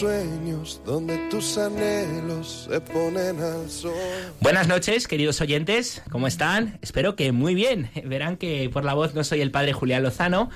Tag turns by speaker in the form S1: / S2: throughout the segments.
S1: Sueños, donde tus anhelos se ponen sol.
S2: Buenas noches, queridos oyentes, ¿cómo están? Espero que muy bien. Verán que por la voz no soy el padre Julián Lozano.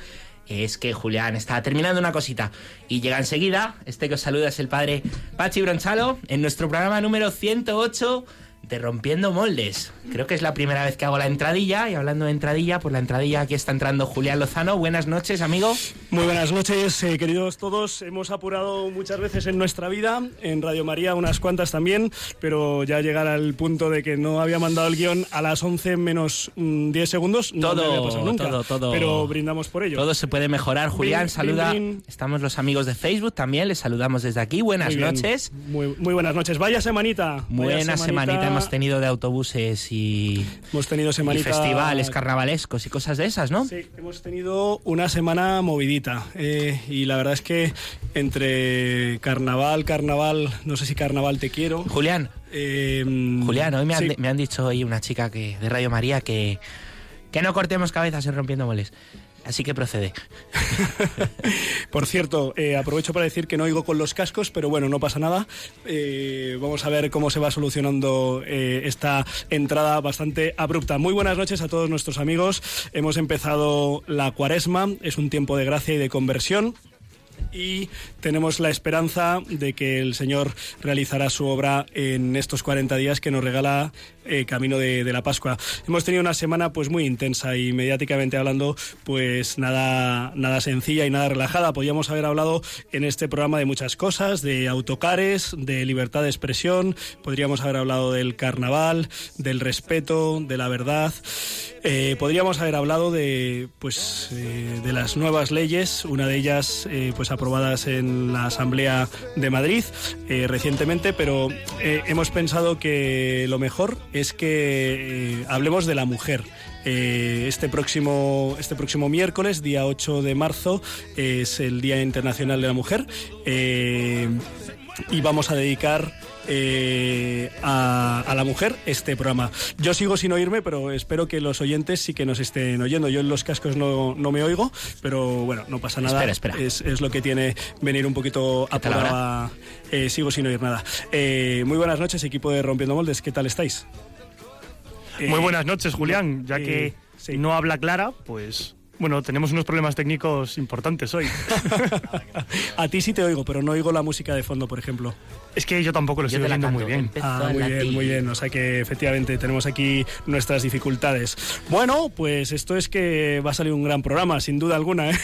S2: Es que Julián está terminando una cosita y llega enseguida. Este que os saluda es el padre Pachi Bronchalo en nuestro programa número 108 de Rompiendo Moldes. Creo que es la primera vez que hago la entradilla y hablando de entradilla, por la entradilla aquí está entrando Julián Lozano. Buenas noches, amigo.
S3: Muy buenas noches, eh, queridos todos. Hemos apurado muchas veces en nuestra vida, en Radio María unas cuantas también, pero ya llegar al punto de que no había mandado el guion a las 11 menos 10 mm, segundos, no
S2: todo,
S3: me había pasado nunca.
S2: Todo, todo.
S3: Pero brindamos por ello.
S2: Todo se puede mejorar. Julián, saluda. Estamos los amigos de Facebook también, les saludamos desde aquí. Buenas noches.
S3: Muy, muy, buenas noches. Vaya semanita.
S2: Buena semanita. Hemos tenido de autobuses y,
S3: hemos tenido semanita...
S2: festivales carnavalescos y cosas de esas, ¿no?
S3: Sí, hemos tenido una semana movidita eh, y la verdad es que entre carnaval, carnaval, no sé si carnaval te quiero.
S2: Julián. Eh, Julián, hoy me han, me han, dicho hoy una chica que de Radio María que, que no cortemos cabezas en rompiendo moles. Así que procede.
S3: Por cierto, eh, aprovecho para decir que no oigo con los cascos, pero bueno, no pasa nada. Eh, vamos a ver cómo se va solucionando eh, esta entrada bastante abrupta. Muy buenas noches a todos nuestros amigos. Hemos empezado la cuaresma, es un tiempo de gracia y de conversión y tenemos la esperanza de que el Señor realizará su obra en estos 40 días que nos regala eh, camino de, la Pascua. Hemos tenido una semana pues muy intensa y mediáticamente hablando pues nada, nada sencilla y nada relajada. Podíamos haber hablado en este programa de muchas cosas, de autocares, de libertad de expresión, podríamos haber hablado del carnaval, del respeto, de la verdad. Eh, podríamos haber hablado de pues eh, de las nuevas leyes, una de ellas pues aprobadas en la Asamblea de Madrid recientemente, pero hemos pensado que lo mejor es que eh, hablemos de la mujer. Eh, este, próximo, este próximo miércoles, día 8 de marzo, es el Día Internacional de la Mujer eh, y vamos a dedicar a, la mujer este programa. Yo sigo sin oírme, pero espero que los oyentes sí que nos estén oyendo. Yo en los cascos no, me oigo, pero bueno, no pasa nada.
S2: Espera,
S3: Es, es, lo que tiene venir un poquito apurado. sigo sin oír nada. muy buenas noches, equipo de Rompiendo Moldes. ¿Qué tal estáis?
S4: Muy buenas noches, Julián. Ya que eh, no habla Clara, pues bueno, tenemos unos problemas técnicos importantes hoy.
S3: a ti sí te oigo, pero no oigo la música de fondo, por ejemplo.
S4: Es que yo tampoco lo estoy oyendo muy bien.
S3: Ah, muy bien, muy bien. O sea que efectivamente tenemos aquí nuestras dificultades. Bueno, pues esto es que va a salir un gran programa, sin duda alguna. ¿eh?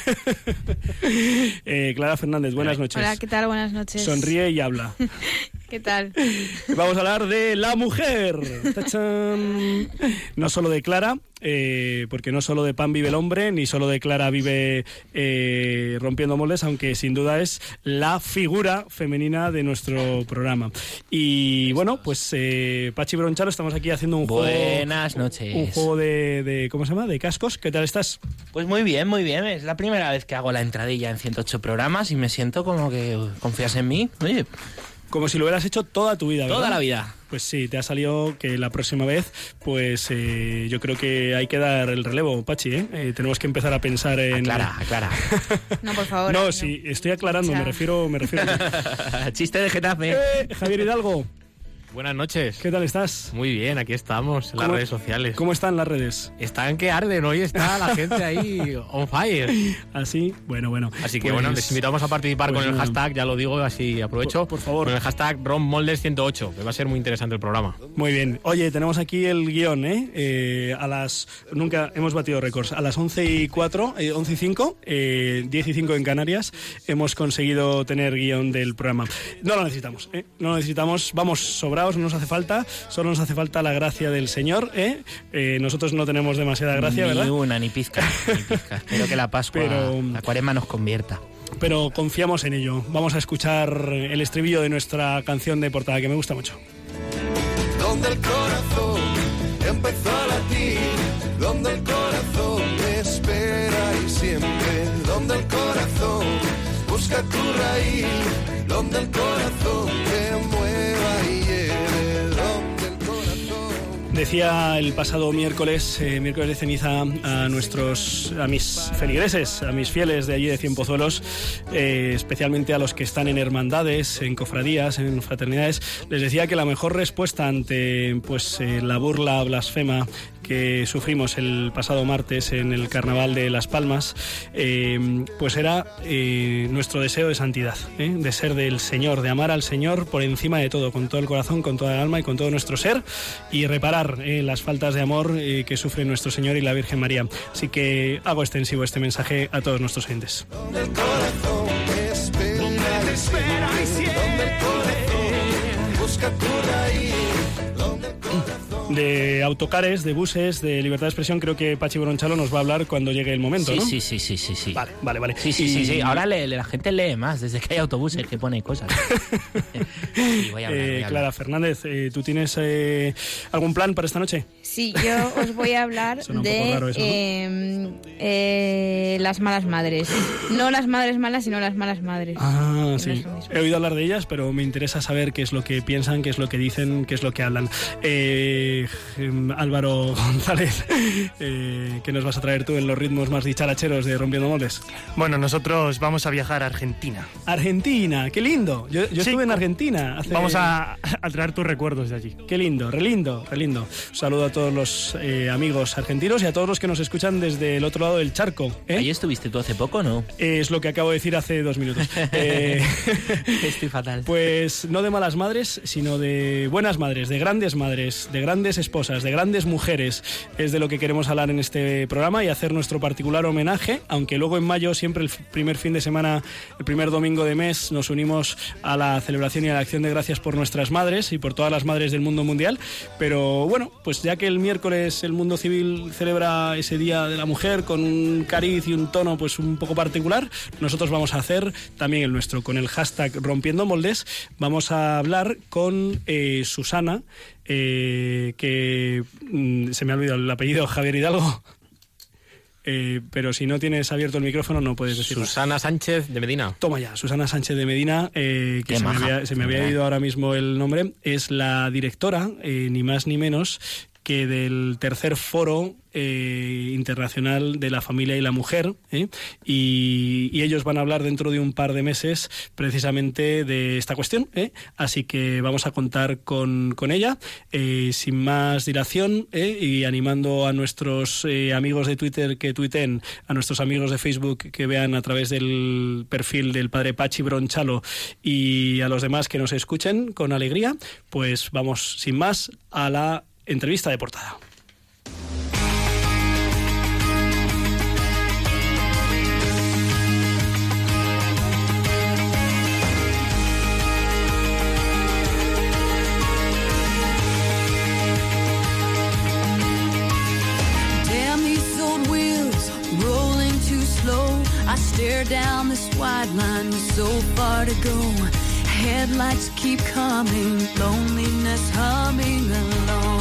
S3: eh Clara Fernández, buenas noches.
S5: Hola, ¿qué tal? Buenas noches.
S3: Sonríe y habla.
S5: ¿Qué tal?
S3: Vamos a hablar de la mujer. No solo de Clara, eh, porque no solo de pan vive el hombre, ni solo de Clara vive eh, rompiendo moldes, aunque sin duda es la figura femenina de nuestro programa. Y bueno, pues eh, Pachi Bronchalo, estamos aquí haciendo un
S2: juego.
S3: Buenas
S2: noches.
S3: Un juego de, de, ¿Cómo se llama? De cascos. ¿Qué tal estás?
S2: Pues muy bien, muy bien. Es la primera vez que hago la entradilla en 108 programas y me siento como que confías en mí. Oye.
S3: Como si lo hubieras hecho toda tu vida, ¿verdad?
S2: Toda la vida.
S3: Pues sí, te ha salido que la próxima vez, pues eh, yo creo que hay que dar el relevo, Pachi, ¿eh? eh tenemos que empezar a pensar en...
S2: Aclara, aclara.
S5: no, por favor.
S3: No, sí, estoy aclarando, me refiero... Me refiero
S2: Chiste de Getafe.
S3: Eh, Javier Hidalgo.
S6: Buenas noches.
S3: ¿Qué tal estás?
S6: Muy bien, aquí estamos en las redes sociales.
S3: ¿Cómo están las redes?
S6: Están que arden, hoy está la gente ahí on fire.
S3: Así, bueno, bueno.
S6: Así que bueno, pues, les invitamos a participar con pues el hashtag, ya lo digo, así aprovecho.
S3: Por, favor.
S6: Con el hashtag RomMoldes108, que va a ser muy interesante el programa.
S3: Muy bien. Oye, tenemos aquí el guion, ¿eh? eh a las. Nunca hemos batido récords. A las 11 y 4, 11 y 5, 10 eh, y 5 en Canarias, hemos conseguido tener guion del programa. No lo necesitamos, ¿eh? No lo necesitamos. Vamos sobrar no nos hace falta, solo nos hace falta la gracia del Señor. ¿eh? eh nosotros no tenemos demasiada gracia,
S2: ni
S3: ¿verdad?
S2: Ni una, ni pizca, ni pizca. Espero que la Pascua, Pero, la cuaresma nos convierta.
S3: Pero confiamos en ello. Vamos a escuchar el estribillo de nuestra canción de portada, que me gusta mucho.
S1: Donde el corazón empezó a latir, donde el corazón espera y siempre, donde el corazón busca tu raíz, donde el corazón te mueva
S3: Decía el pasado miércoles, eh, miércoles de ceniza, a nuestros, a mis feligreses, a mis fieles de allí de Cienpozuelos, eh, especialmente a los que están en hermandades, en cofradías, en fraternidades, les decía que la mejor respuesta ante pues eh, la burla blasfema que sufrimos el pasado martes en el Carnaval de Las Palmas, eh, pues era eh, nuestro deseo de santidad, ¿eh? de ser del Señor, de amar al Señor por encima de todo, con todo el corazón, con toda el alma y con todo nuestro ser, y reparar las faltas de amor que sufre nuestro Señor y la Virgen María. Así que hago extensivo este mensaje a todos nuestros
S1: el
S3: De autocares, de buses, de libertad de expresión, creo que Pachi Bronchalo nos va a llegue el llegue el momento,
S2: Sí,
S3: ¿no?
S2: sí, sí, sí, sí, sí.
S3: Vale, vale, vale.
S2: Sí, sí, sí,
S3: Y-
S2: sí. Ahora le- le- la gente lee más, desde que hay autobuses que pone cosas. Sí, voy a hablar,
S3: Eh,
S2: voy a hablar.
S3: Clara Fernández, eh, ¿tú tienes eh, algún plan para esta noche?
S5: Sí, yo os voy a hablar de
S3: eso, ¿no?
S5: eh, eh, las malas madres. No las madres malas, sino las malas madres.
S3: Ah,
S5: no
S3: sí. He oído hablar de ellas, pero me interesa saber qué es lo que piensan, qué es lo que dicen, qué es lo que hablan. Eh, em, Álvaro González, eh, ¿qué nos vas a traer tú en los ritmos más dicharacheros de Rompiendo Moldes?
S4: Bueno, nosotros vamos a viajar a Argentina.
S3: Argentina, qué lindo. Yo, yo
S4: Sí,
S3: estuve en Argentina. hace-
S4: Vamos a, a traer tus recuerdos de allí.
S3: Qué lindo, re lindo, re lindo. Un saludo a todos los eh, amigos argentinos y a todos los que nos escuchan desde el otro lado del charco. ¿eh?
S2: ¿Ahí estuviste tú hace poco no?
S3: Es lo que acabo de decir hace dos minutos. Eh,
S2: Estoy fatal.
S3: Pues no de malas madres, sino de buenas madres, de grandes madres, de grandes esposas, de grandes mujeres. Es de lo que queremos hablar en este programa y hacer nuestro particular homenaje, aunque luego en mayo, siempre el primer fin de semana, el primer domingo de mes, nos unimos a la celebración y a la acción de gracias por nuestras madres y por todas las madres del mundo mundial. Pero bueno, pues ya que el miércoles el mundo civil celebra ese Día de la Mujer con un cariz y un tono pues un poco particular, nosotros vamos a hacer también el nuestro con el hashtag Rompiendo Moldes. Vamos a hablar con eh, Susana, eh, que mm, se me ha olvidado el apellido, Javier Hidalgo. Eh, pero si no tienes abierto el micrófono no puedes decirlo.
S6: Susana Sánchez de Medina.
S3: Toma ya, Susana Sánchez de Medina, eh, que se me, había, se me había ido ahora mismo el nombre, es la directora, eh, ni más ni menos, que del tercer foro eh, internacional de la familia y la mujer, ¿eh? y, ellos van a hablar dentro de un par de meses precisamente de esta cuestión, ¿eh? así que vamos a contar con, con ella, sin más dilación, y animando a nuestros amigos de Twitter que tuiten, a nuestros amigos de Facebook que vean a través del perfil del padre Pachi Bronchalo y a los demás que nos escuchen con alegría, pues vamos sin más a la entrevista de portada.
S7: Down this wide line with so far to go. Headlights keep coming, loneliness humming along.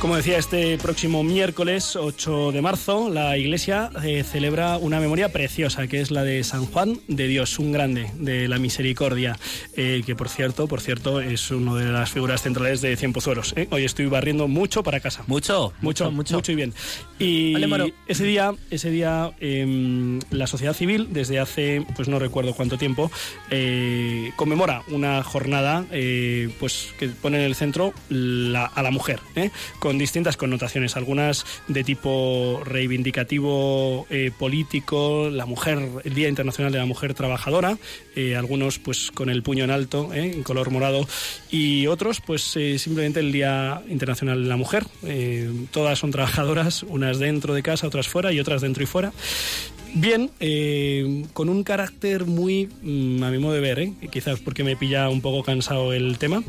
S3: Como decía, este próximo miércoles 8 de marzo la Iglesia eh, celebra una memoria preciosa, que es la de San Juan de Dios, un grande de la misericordia, eh, que por cierto, por cierto, es una de las figuras centrales de Cien Pozuelos. ¿eh? Hoy estoy barriendo mucho para casa.
S2: Mucho,
S3: Mucho, mucho, y bien. Y
S2: Vale,
S3: ese día, ese día em, la sociedad civil, desde hace, pues no recuerdo cuánto tiempo, conmemora una jornada pues que pone en el centro la- a la mujer. Con distintas connotaciones, algunas de tipo reivindicativo eh, político, la mujer, el Día Internacional de la Mujer Trabajadora, eh, algunos pues con el puño en alto, ¿eh? en color morado, y otros pues eh, simplemente el Día Internacional de la Mujer. Todas son trabajadoras, unas dentro de casa, otras fuera y otras dentro y fuera. Bien, con un carácter muy, mm, a mi modo de ver, ¿eh? quizás porque me pilla un poco cansado el tema,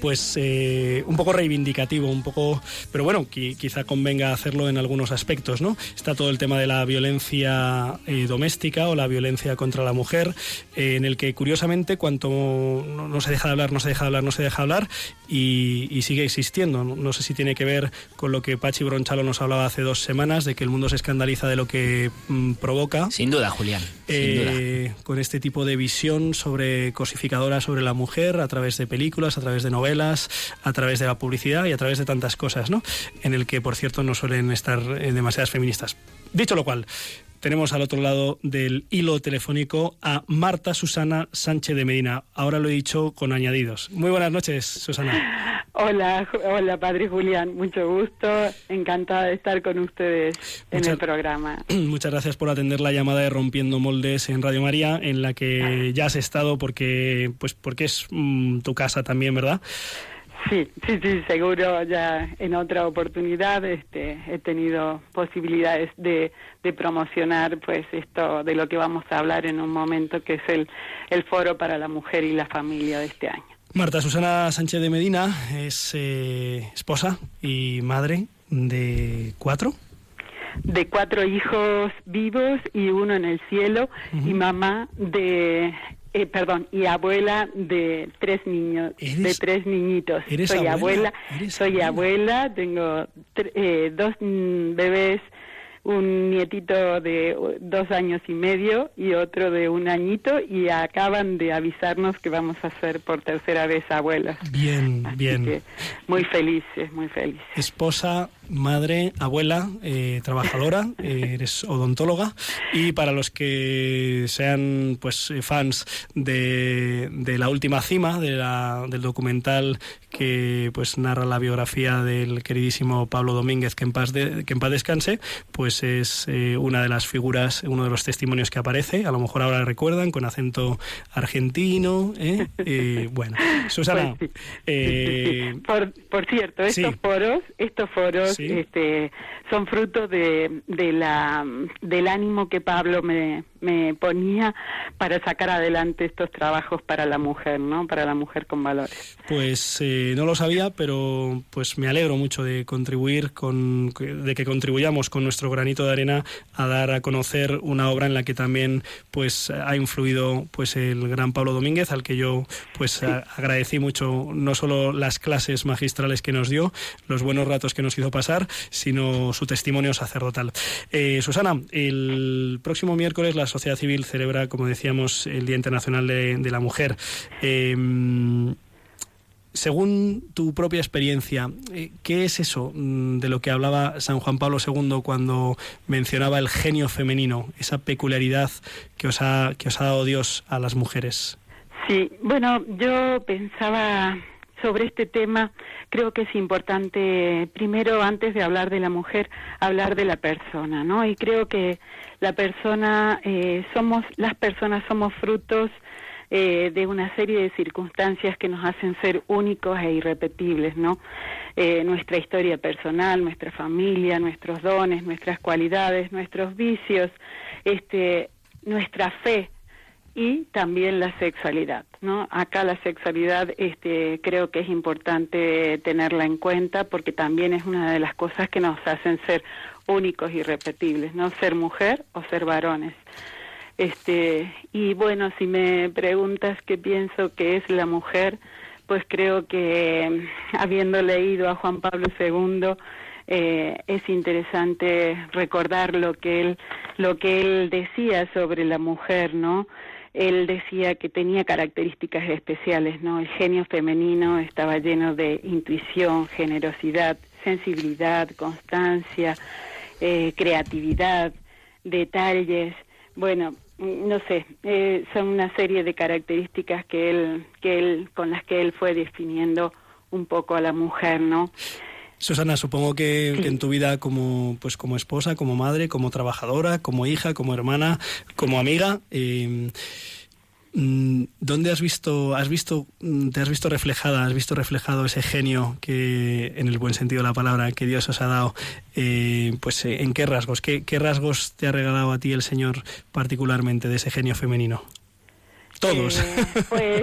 S3: pues eh, un poco reivindicativo, un poco, pero bueno, quizá convenga hacerlo en algunos aspectos, ¿no? Está todo el tema de la violencia eh, doméstica o la violencia contra la mujer, eh, en el que curiosamente cuanto no, se deja de hablar, no se deja de hablar, no se deja de hablar y, sigue existiendo. No, sé si tiene que ver con lo que Pachi Bronchalo nos hablaba hace dos semanas, de que el mundo se escandaliza de lo que mm, provoca.
S2: Sin duda, Julián.
S3: Con este tipo de visión sobre cosificadora sobre la mujer a través de películas, a través de novelas a través de la publicidad y a través de tantas cosas, ¿no? En el que, por cierto, no suelen estar eh, demasiadas feministas. Dicho lo cual, tenemos al otro lado del hilo telefónico a Marta Susana Sánchez de Medina. Ahora lo he dicho con añadidos. Muy buenas noches, Susana.
S8: Hola, hola, padre Julián. Mucho gusto. Encantada de estar con ustedes en el programa.
S3: Muchas gracias por atender la llamada de Rompiendo Moldes en Radio María, en la que ya has estado porque, pues, porque es mm, tu casa también, ¿verdad?
S8: Sí, sí, sí, seguro. Ya en otra oportunidad este, he tenido posibilidades de, de, promocionar pues esto de lo que vamos a hablar en un momento, que es el, el Foro para la Mujer y la Familia de este año.
S3: Marta Susana Sánchez de Medina es eh, esposa y madre de cuatro
S8: de cuatro hijos vivos y uno en el cielo y mamá de eh, perdón, y abuela de tres niños, de tres niñitos. soy abuela, soy abuela, tengo eh, dos mm, bebés un nietito de dos años y medio y otro de un añito y acaban de avisarnos que vamos a ser por tercera vez abuelas.
S3: Bien, bien.
S8: muy felices, muy felices.
S3: Esposa, madre, abuela, eh, trabajadora, eh, eres odontóloga y para los que sean pues fans de, de la última cima de la, del documental que pues narra la biografía del queridísimo Pablo Domínguez que en paz, de, que en paz descanse, pues es eh, una de las figuras, uno de los testimonios que aparece, a lo mejor ahora recuerdan con acento argentino, bueno, Susana,
S8: por, por, cierto, estos foros, estos foros este, son fruto de, de, la, del ánimo que Pablo me, me ponía para sacar adelante estos trabajos para la mujer, ¿no? Para la mujer con valores.
S3: Pues eh, no lo sabía, pero pues me alegro mucho de contribuir con, de que contribuyamos con nuestro granito de arena a dar a conocer una obra en la que también pues ha influido pues el gran Pablo Domínguez, al que yo pues agradecí mucho no solo las clases magistrales que nos dio, los buenos ratos que nos hizo pasar, sino su testimonio sacerdotal. Eh, Susana, el próximo miércoles la sociedad civil celebra, como decíamos, el Día Internacional de, la Mujer. Em, según tu propia experiencia, eh, ¿qué es eso mm, de lo que hablaba San Juan Pablo II cuando mencionaba el genio femenino, esa peculiaridad que os ha, que os ha dado Dios a las mujeres?
S8: Sí, bueno, yo pensaba sobre este tema, creo que es importante, primero, antes de hablar de la mujer, hablar de la persona, ¿no? Y creo que la persona, eh, somos, las personas somos frutos eh, de una serie de circunstancias que nos hacen ser únicos e irrepetibles, ¿no? Eh, nuestra historia personal, nuestra familia, nuestros dones, nuestras cualidades, nuestros vicios, este, nuestra fe, y también la sexualidad, ¿no? Acá la sexualidad este creo que es importante tenerla en cuenta porque también es una de las cosas que nos hacen ser únicos y repetibles, ¿no? Ser mujer o ser varones. Este, y bueno, si me preguntas qué pienso que es la mujer, pues creo que habiendo leído a Juan Pablo II eh, es interesante recordar lo que él lo que él decía sobre la mujer, ¿no? Él decía que tenía características especiales, ¿no? El genio femenino estaba lleno de intuición, generosidad, sensibilidad, constancia, eh, creatividad, detalles. Bueno, no sé, eh, son una serie de características que él, que él, con las que él fue definiendo un poco a la mujer, ¿no?
S3: Susana, supongo que, en tu vida como, pues como esposa, como madre, como trabajadora, como hija, como hermana, como amiga, eh, mm, ¿dónde has visto, has visto, mm, te has visto reflejada, has visto reflejado ese genio que, en el buen sentido de la palabra, que Dios os ha dado? Eh, pues eh, ¿en qué rasgos? ¿Qué, ¿Qué rasgos te ha regalado a ti el Señor particularmente de ese genio femenino? Todos.
S8: Eh, pues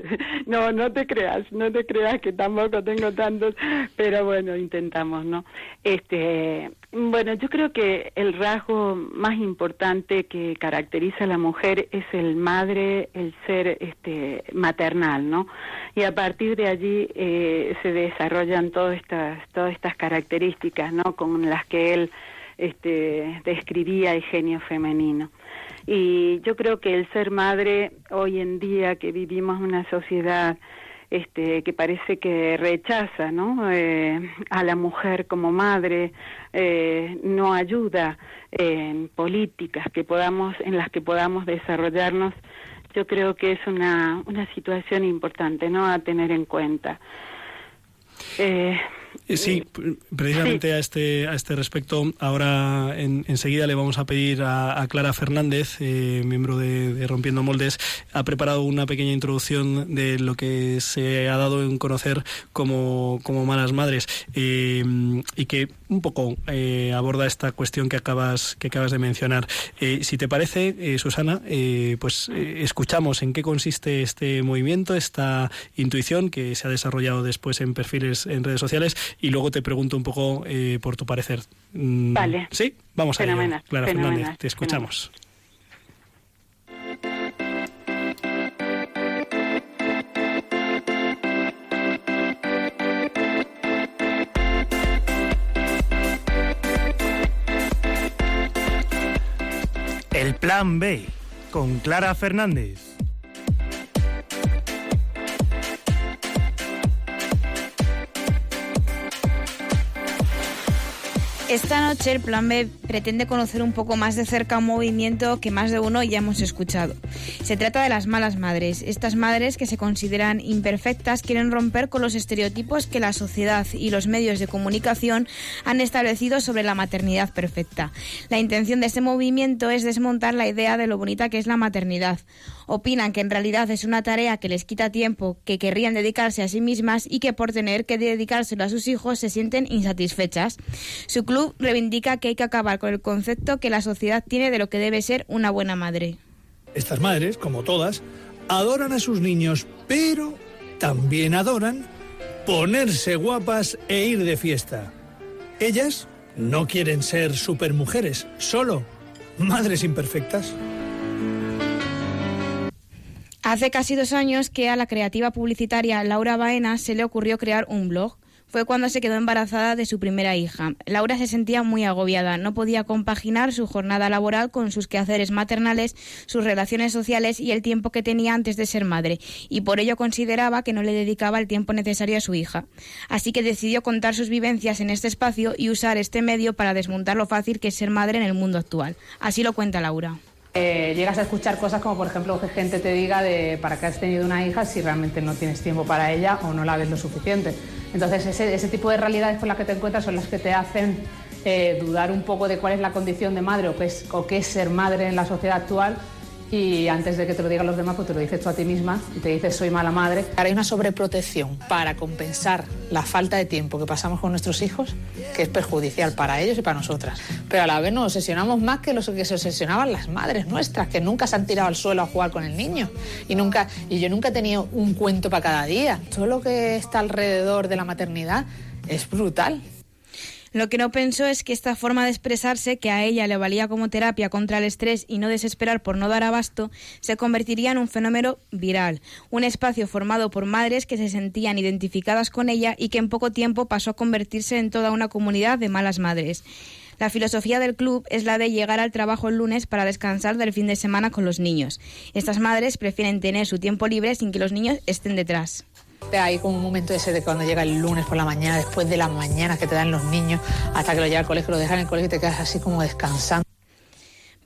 S8: no, no te creas, no te creas que tampoco tengo tantos, pero bueno, intentamos, ¿no? Este, bueno, yo creo que el rasgo más importante que caracteriza a la mujer es el madre, el ser este maternal, ¿no? Y a partir de allí eh, se desarrollan todas estas todas estas características, ¿no? Con las que él este describía el genio femenino. Y yo creo que el ser madre hoy en día que vivimos una sociedad este, que parece que rechaza ¿no? Eh, a la mujer como madre, eh, no ayuda en políticas que podamos, en las que podamos desarrollarnos, yo creo que es una, una situación importante ¿no? a tener en cuenta.
S3: Eh, sí, precisamente a este a este respecto, ahora enseguida le vamos a pedir a, Clara Fernández, eh, miembro de, Rompiendo Moldes, ha preparado una pequeña introducción de lo que se ha dado en conocer como, como malas madres eh, y que un poco aborda esta cuestión que acabas que acabas de mencionar. si te parece, Susana, pues escuchamos en qué consiste este movimiento, esta intuición que se ha desarrollado después en perfiles en redes sociales y luego te pregunto un poco eh, por tu parecer.
S8: Mm, vale.
S3: Sí, vamos a ello. Clara Fernández, te escuchamos.
S4: El plan B con Clara Fernández.
S5: Esta noche el Plan B pretende conocer un poco más de cerca un movimiento que más de uno ya hemos escuchado. Se trata de las malas madres. Estas madres que se consideran imperfectas quieren romper con los estereotipos que la sociedad y los medios de comunicación han establecido sobre la maternidad perfecta. La intención de este movimiento es desmontar la idea de lo bonita que es la maternidad opinan que en realidad es una tarea que les quita tiempo, que querrían dedicarse a sí mismas y que por tener que dedicárselo a sus hijos se sienten insatisfechas. Su club reivindica que hay que acabar con el concepto que la sociedad tiene de lo que debe ser una buena madre.
S9: Estas madres, como todas, adoran a sus niños, pero también adoran ponerse guapas e ir de fiesta. Ellas no quieren ser supermujeres, solo madres imperfectas.
S5: Hace casi dos años que a la creativa publicitaria Laura Baena se le ocurrió crear un blog. Fue cuando se quedó embarazada de su primera hija. Laura se sentía muy agobiada, no podía compaginar su jornada laboral con sus quehaceres maternales, sus relaciones sociales y el tiempo que tenía antes de ser madre, y por ello consideraba que no le dedicaba el tiempo necesario a su hija. Así que decidió contar sus vivencias en este espacio y usar este medio para desmontar lo fácil que es ser madre en el mundo actual. Así lo cuenta Laura.
S10: Eh, llegas a escuchar cosas como, por ejemplo, que gente te diga de para qué has tenido una hija si realmente no tienes tiempo para ella o no la ves lo suficiente. Entonces, ese, tipo de realidades con las que te encuentras son las que te hacen eh, dudar un poco de cuál es la condición de madre o qué, es, o qué es ser madre en la sociedad actual y antes de que te lo digan los demás, pues te lo dices tú a ti misma y te dices soy mala madre.
S11: Hay una sobreprotección para compensar la falta de tiempo que pasamos con nuestros hijos que es perjudicial para ellos y para nosotras. Pero a la vez nos obsesionamos más que los que se obsesionaban las madres nuestras, que nunca se han tirado al suelo a jugar con el niño y nunca y yo nunca he tenido un cuento para cada día. Todo lo que está alrededor de la maternidad es brutal.
S5: Lo que no pensó es que esta forma de expresarse, que a ella le valía como terapia contra el estrés y no desesperar por no dar abasto, se convertiría en un fenómeno viral, un espacio formado por madres que se sentían identificadas con ella y que en poco tiempo pasó a convertirse en toda una comunidad de malas madres. La filosofía del club es la de llegar al trabajo el lunes para descansar del fin de semana con los niños. Estas madres prefieren tener su tiempo libre sin que los niños estén detrás.
S11: Hay como un momento ese de cuando llega el lunes por la mañana, después de las mañanas que te dan los niños, hasta que lo lleva al colegio, lo dejan en el colegio y te quedas así como descansando.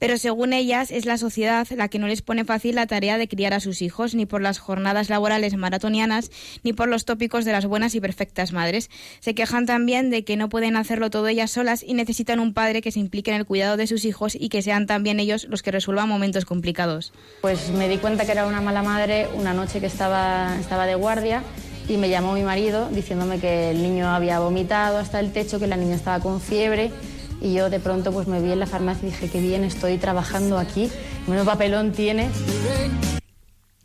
S5: Pero según ellas, es la sociedad la que no les pone fácil la tarea de criar a sus hijos, ni por las jornadas laborales maratonianas, ni por los tópicos de las buenas y perfectas madres. Se quejan también de que no pueden hacerlo todo ellas solas y necesitan un padre que se implique en el cuidado de sus hijos y que sean también ellos los que resuelvan momentos complicados.
S12: Pues me di cuenta que era una mala madre una noche que estaba, estaba de guardia y me llamó mi marido diciéndome que el niño había vomitado hasta el techo, que la niña estaba con fiebre y yo de pronto pues me vi en la farmacia y dije, qué bien, estoy trabajando aquí, menos papelón tiene.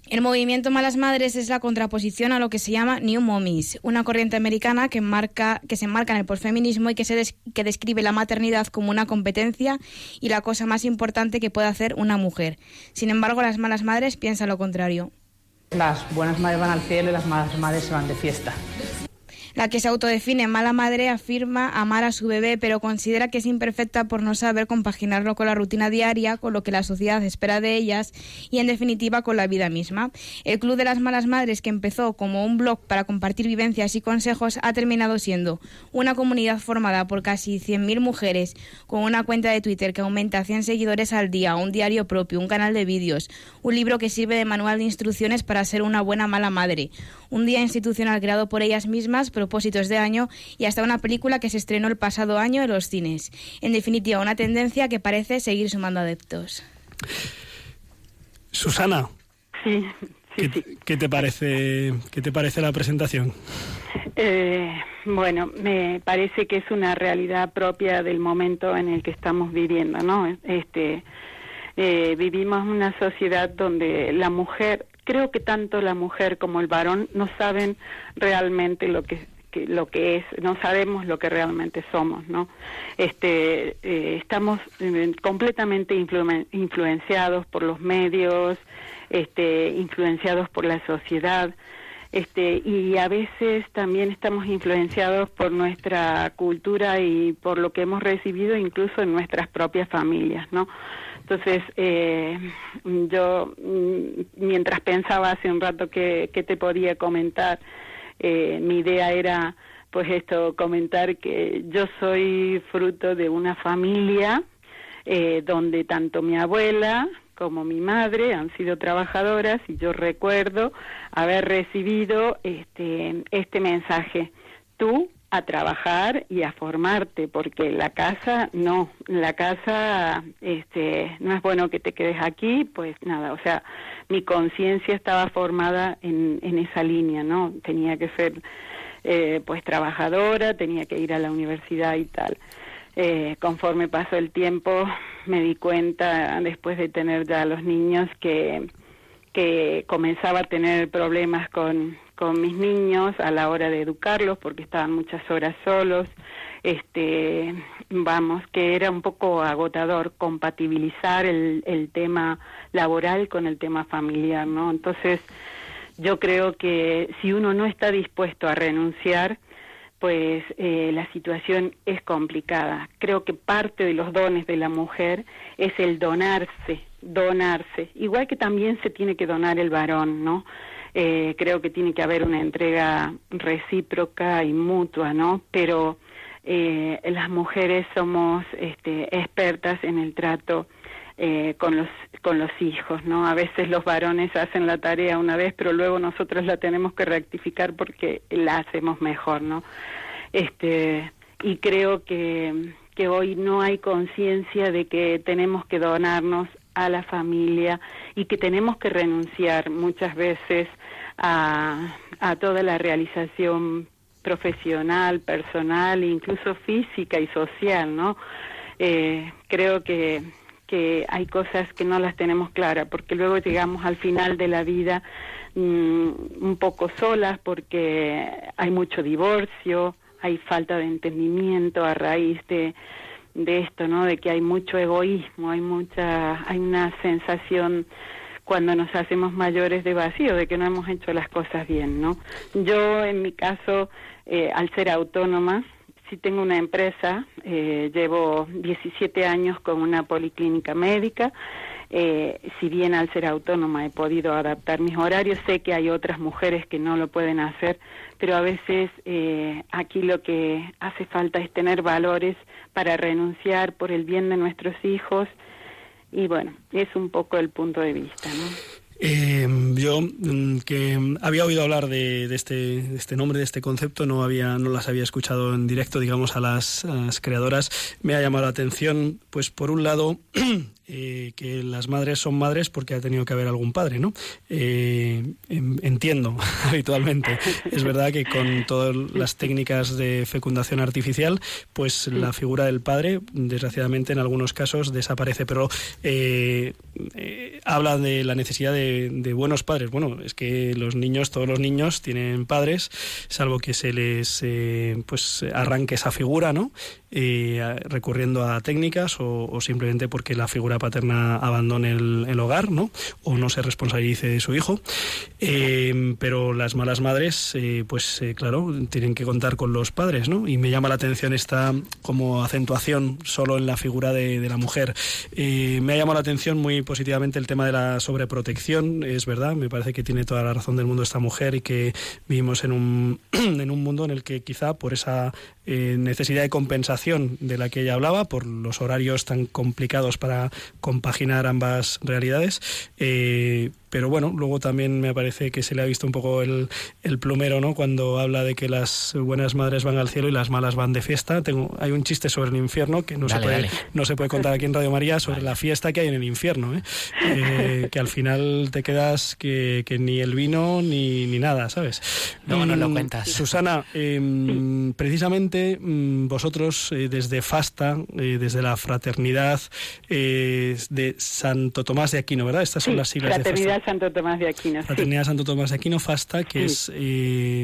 S5: El movimiento Malas Madres es la contraposición a lo que se llama New Mommies, una corriente americana que, marca, que se enmarca en el posfeminismo y que, se que describe la maternidad como una competencia y la cosa más importante que puede hacer una mujer. Sin embargo, las malas madres piensan lo contrario.
S10: Las buenas madres van al cielo y las malas madres se van de fiesta.
S5: La que se autodefine mala madre afirma amar a su bebé, pero considera que es imperfecta por no saber compaginarlo con la rutina diaria, con lo que la sociedad espera de ellas y, en definitiva, con la vida misma. El Club de las Malas Madres, que empezó como un blog para compartir vivencias y consejos, ha terminado siendo una comunidad formada por casi 100.000 mujeres, con una cuenta de Twitter que aumenta a 100 seguidores al día, un diario propio, un canal de vídeos, un libro que sirve de manual de instrucciones para ser una buena mala madre, un día institucional creado por ellas mismas, propósitos de año y hasta una película que se estrenó el pasado año en los cines. En definitiva, una tendencia que parece seguir sumando adeptos.
S3: Susana.
S8: Sí.
S3: ¿Qué, te parece qué te parece la presentación?
S8: Eh, bueno, me parece que es una realidad propia del momento en el que estamos viviendo, ¿no? Este eh, vivimos una sociedad donde la mujer creo que tanto la mujer como el varón no saben realmente lo que, lo que es, no sabemos lo que realmente somos, ¿no? Este, eh, estamos eh, completamente influenciados por los medios, este, influenciados por la sociedad, este, y a veces también estamos influenciados por nuestra cultura y por lo que hemos recibido incluso en nuestras propias familias, ¿no? Entonces, eh, yo, mm, mientras pensaba hace un rato que, te podía comentar, eh, mi idea era, pues esto, comentar que yo soy fruto de una familia eh, donde tanto mi abuela como mi madre han sido trabajadoras y yo recuerdo haber recibido este, este mensaje. Tú a trabajar y a formarte, porque la casa no, la casa este no es bueno que te quedes aquí, pues nada, o sea, mi conciencia estaba formada en, en esa línea, ¿no? Tenía que ser eh, pues trabajadora, tenía que ir a la universidad y tal. Eh, conforme pasó el tiempo me di cuenta después de tener ya los niños que que comenzaba a tener problemas con, con mis niños a la hora de educarlos porque estaban muchas horas solos este vamos que era un poco agotador compatibilizar el, el tema laboral con el tema familiar no entonces yo creo que si uno no está dispuesto a renunciar pues eh, la situación es complicada. Creo que parte de los dones de la mujer es el donarse, donarse, igual que también se tiene que donar el varón, ¿no? Eh, creo que tiene que haber una entrega recíproca y mutua, ¿no? Pero eh, las mujeres somos este, expertas en el trato eh, con los con los hijos, ¿no? A veces los varones hacen la tarea una vez, pero luego nosotros la tenemos que rectificar porque la hacemos mejor, ¿no? Este y creo que que hoy no hay conciencia de que tenemos que donarnos a la familia y que tenemos que renunciar muchas veces a, a toda la realización profesional, personal, incluso física y social, ¿no? Eh, creo que que hay cosas que no las tenemos claras, porque luego llegamos al final de la vida mm, un poco solas, porque hay mucho divorcio, hay falta de entendimiento a raíz de, de esto, ¿no? De que hay mucho egoísmo, hay mucha, hay una sensación cuando nos hacemos mayores de vacío, de que no hemos hecho las cosas bien, ¿no? Yo, en mi caso, eh, al ser autónoma, sí tengo una empresa, eh, llevo 17 años con una policlínica médica. Eh, si bien al ser autónoma he podido adaptar mis horarios, sé que hay otras mujeres que no lo pueden hacer, pero a veces eh, aquí lo que hace falta es tener valores para renunciar por el bien de nuestros hijos y bueno, es un poco el punto de vista, ¿no?
S3: Eh, yo mm, que había oído hablar de, este, este, nombre, de este concepto, no había, no las había escuchado en directo, digamos, a las, creadoras. Me ha llamado la atención, pues por un lado, eh, que las madres son madres porque ha tenido que haber algún padre, ¿no? Eh, en- entiendo habitualmente. Es verdad que con todas las técnicas de fecundación artificial, pues la figura del padre, desgraciadamente en algunos casos desaparece, pero eh, eh, habla de la necesidad de, de buenos padres. Bueno, es que los niños, todos los niños tienen padres, salvo que se les pues arranque esa figura, ¿no? Eh, recurriendo a técnicas o, o simplemente porque la figura paterna abandone el, el hogar, ¿no? O no se responsabilice de su hijo. Eh, pero las malas madres, eh, pues eh, claro, tienen que contar con los padres, ¿no? Y me llama la atención esta como acentuación solo en la figura de, de la mujer. Eh, me ha llamado la atención muy positivamente el tema de la sobreprotección, es verdad, me parece que tiene toda la razón del mundo esta mujer y que vivimos en un, en un mundo en el que quizá por esa eh, necesidad de compensación de la que ella hablaba, por los horarios tan complicados para compaginar ambas realidades, eh, pero bueno, luego también me parece que se le ha visto un poco el, el plumero, ¿no? Cuando habla de que las buenas madres van al cielo y las malas van de fiesta. Tengo, hay un chiste sobre el infierno que no, se, puede,
S2: dale.
S3: no se puede contar aquí en Radio María sobre la fiesta que hay en el infierno, ¿eh? Eh, que al final te quedas que, que ni el vino ni, ni nada, ¿sabes?
S2: Luego nos lo
S3: Mm,
S2: cuentas.
S3: Susana, eh, precisamente mm, eh, desde FASTA, eh, desde la fraternidad eh, de Santo Tomás de Aquino, ¿verdad? Estas son las siglas de FASTA.
S8: Fraternidad Santo Tomás de Aquino. sí.
S3: Fraternidad Santo Tomás de Aquino Fasta, que
S8: Sí.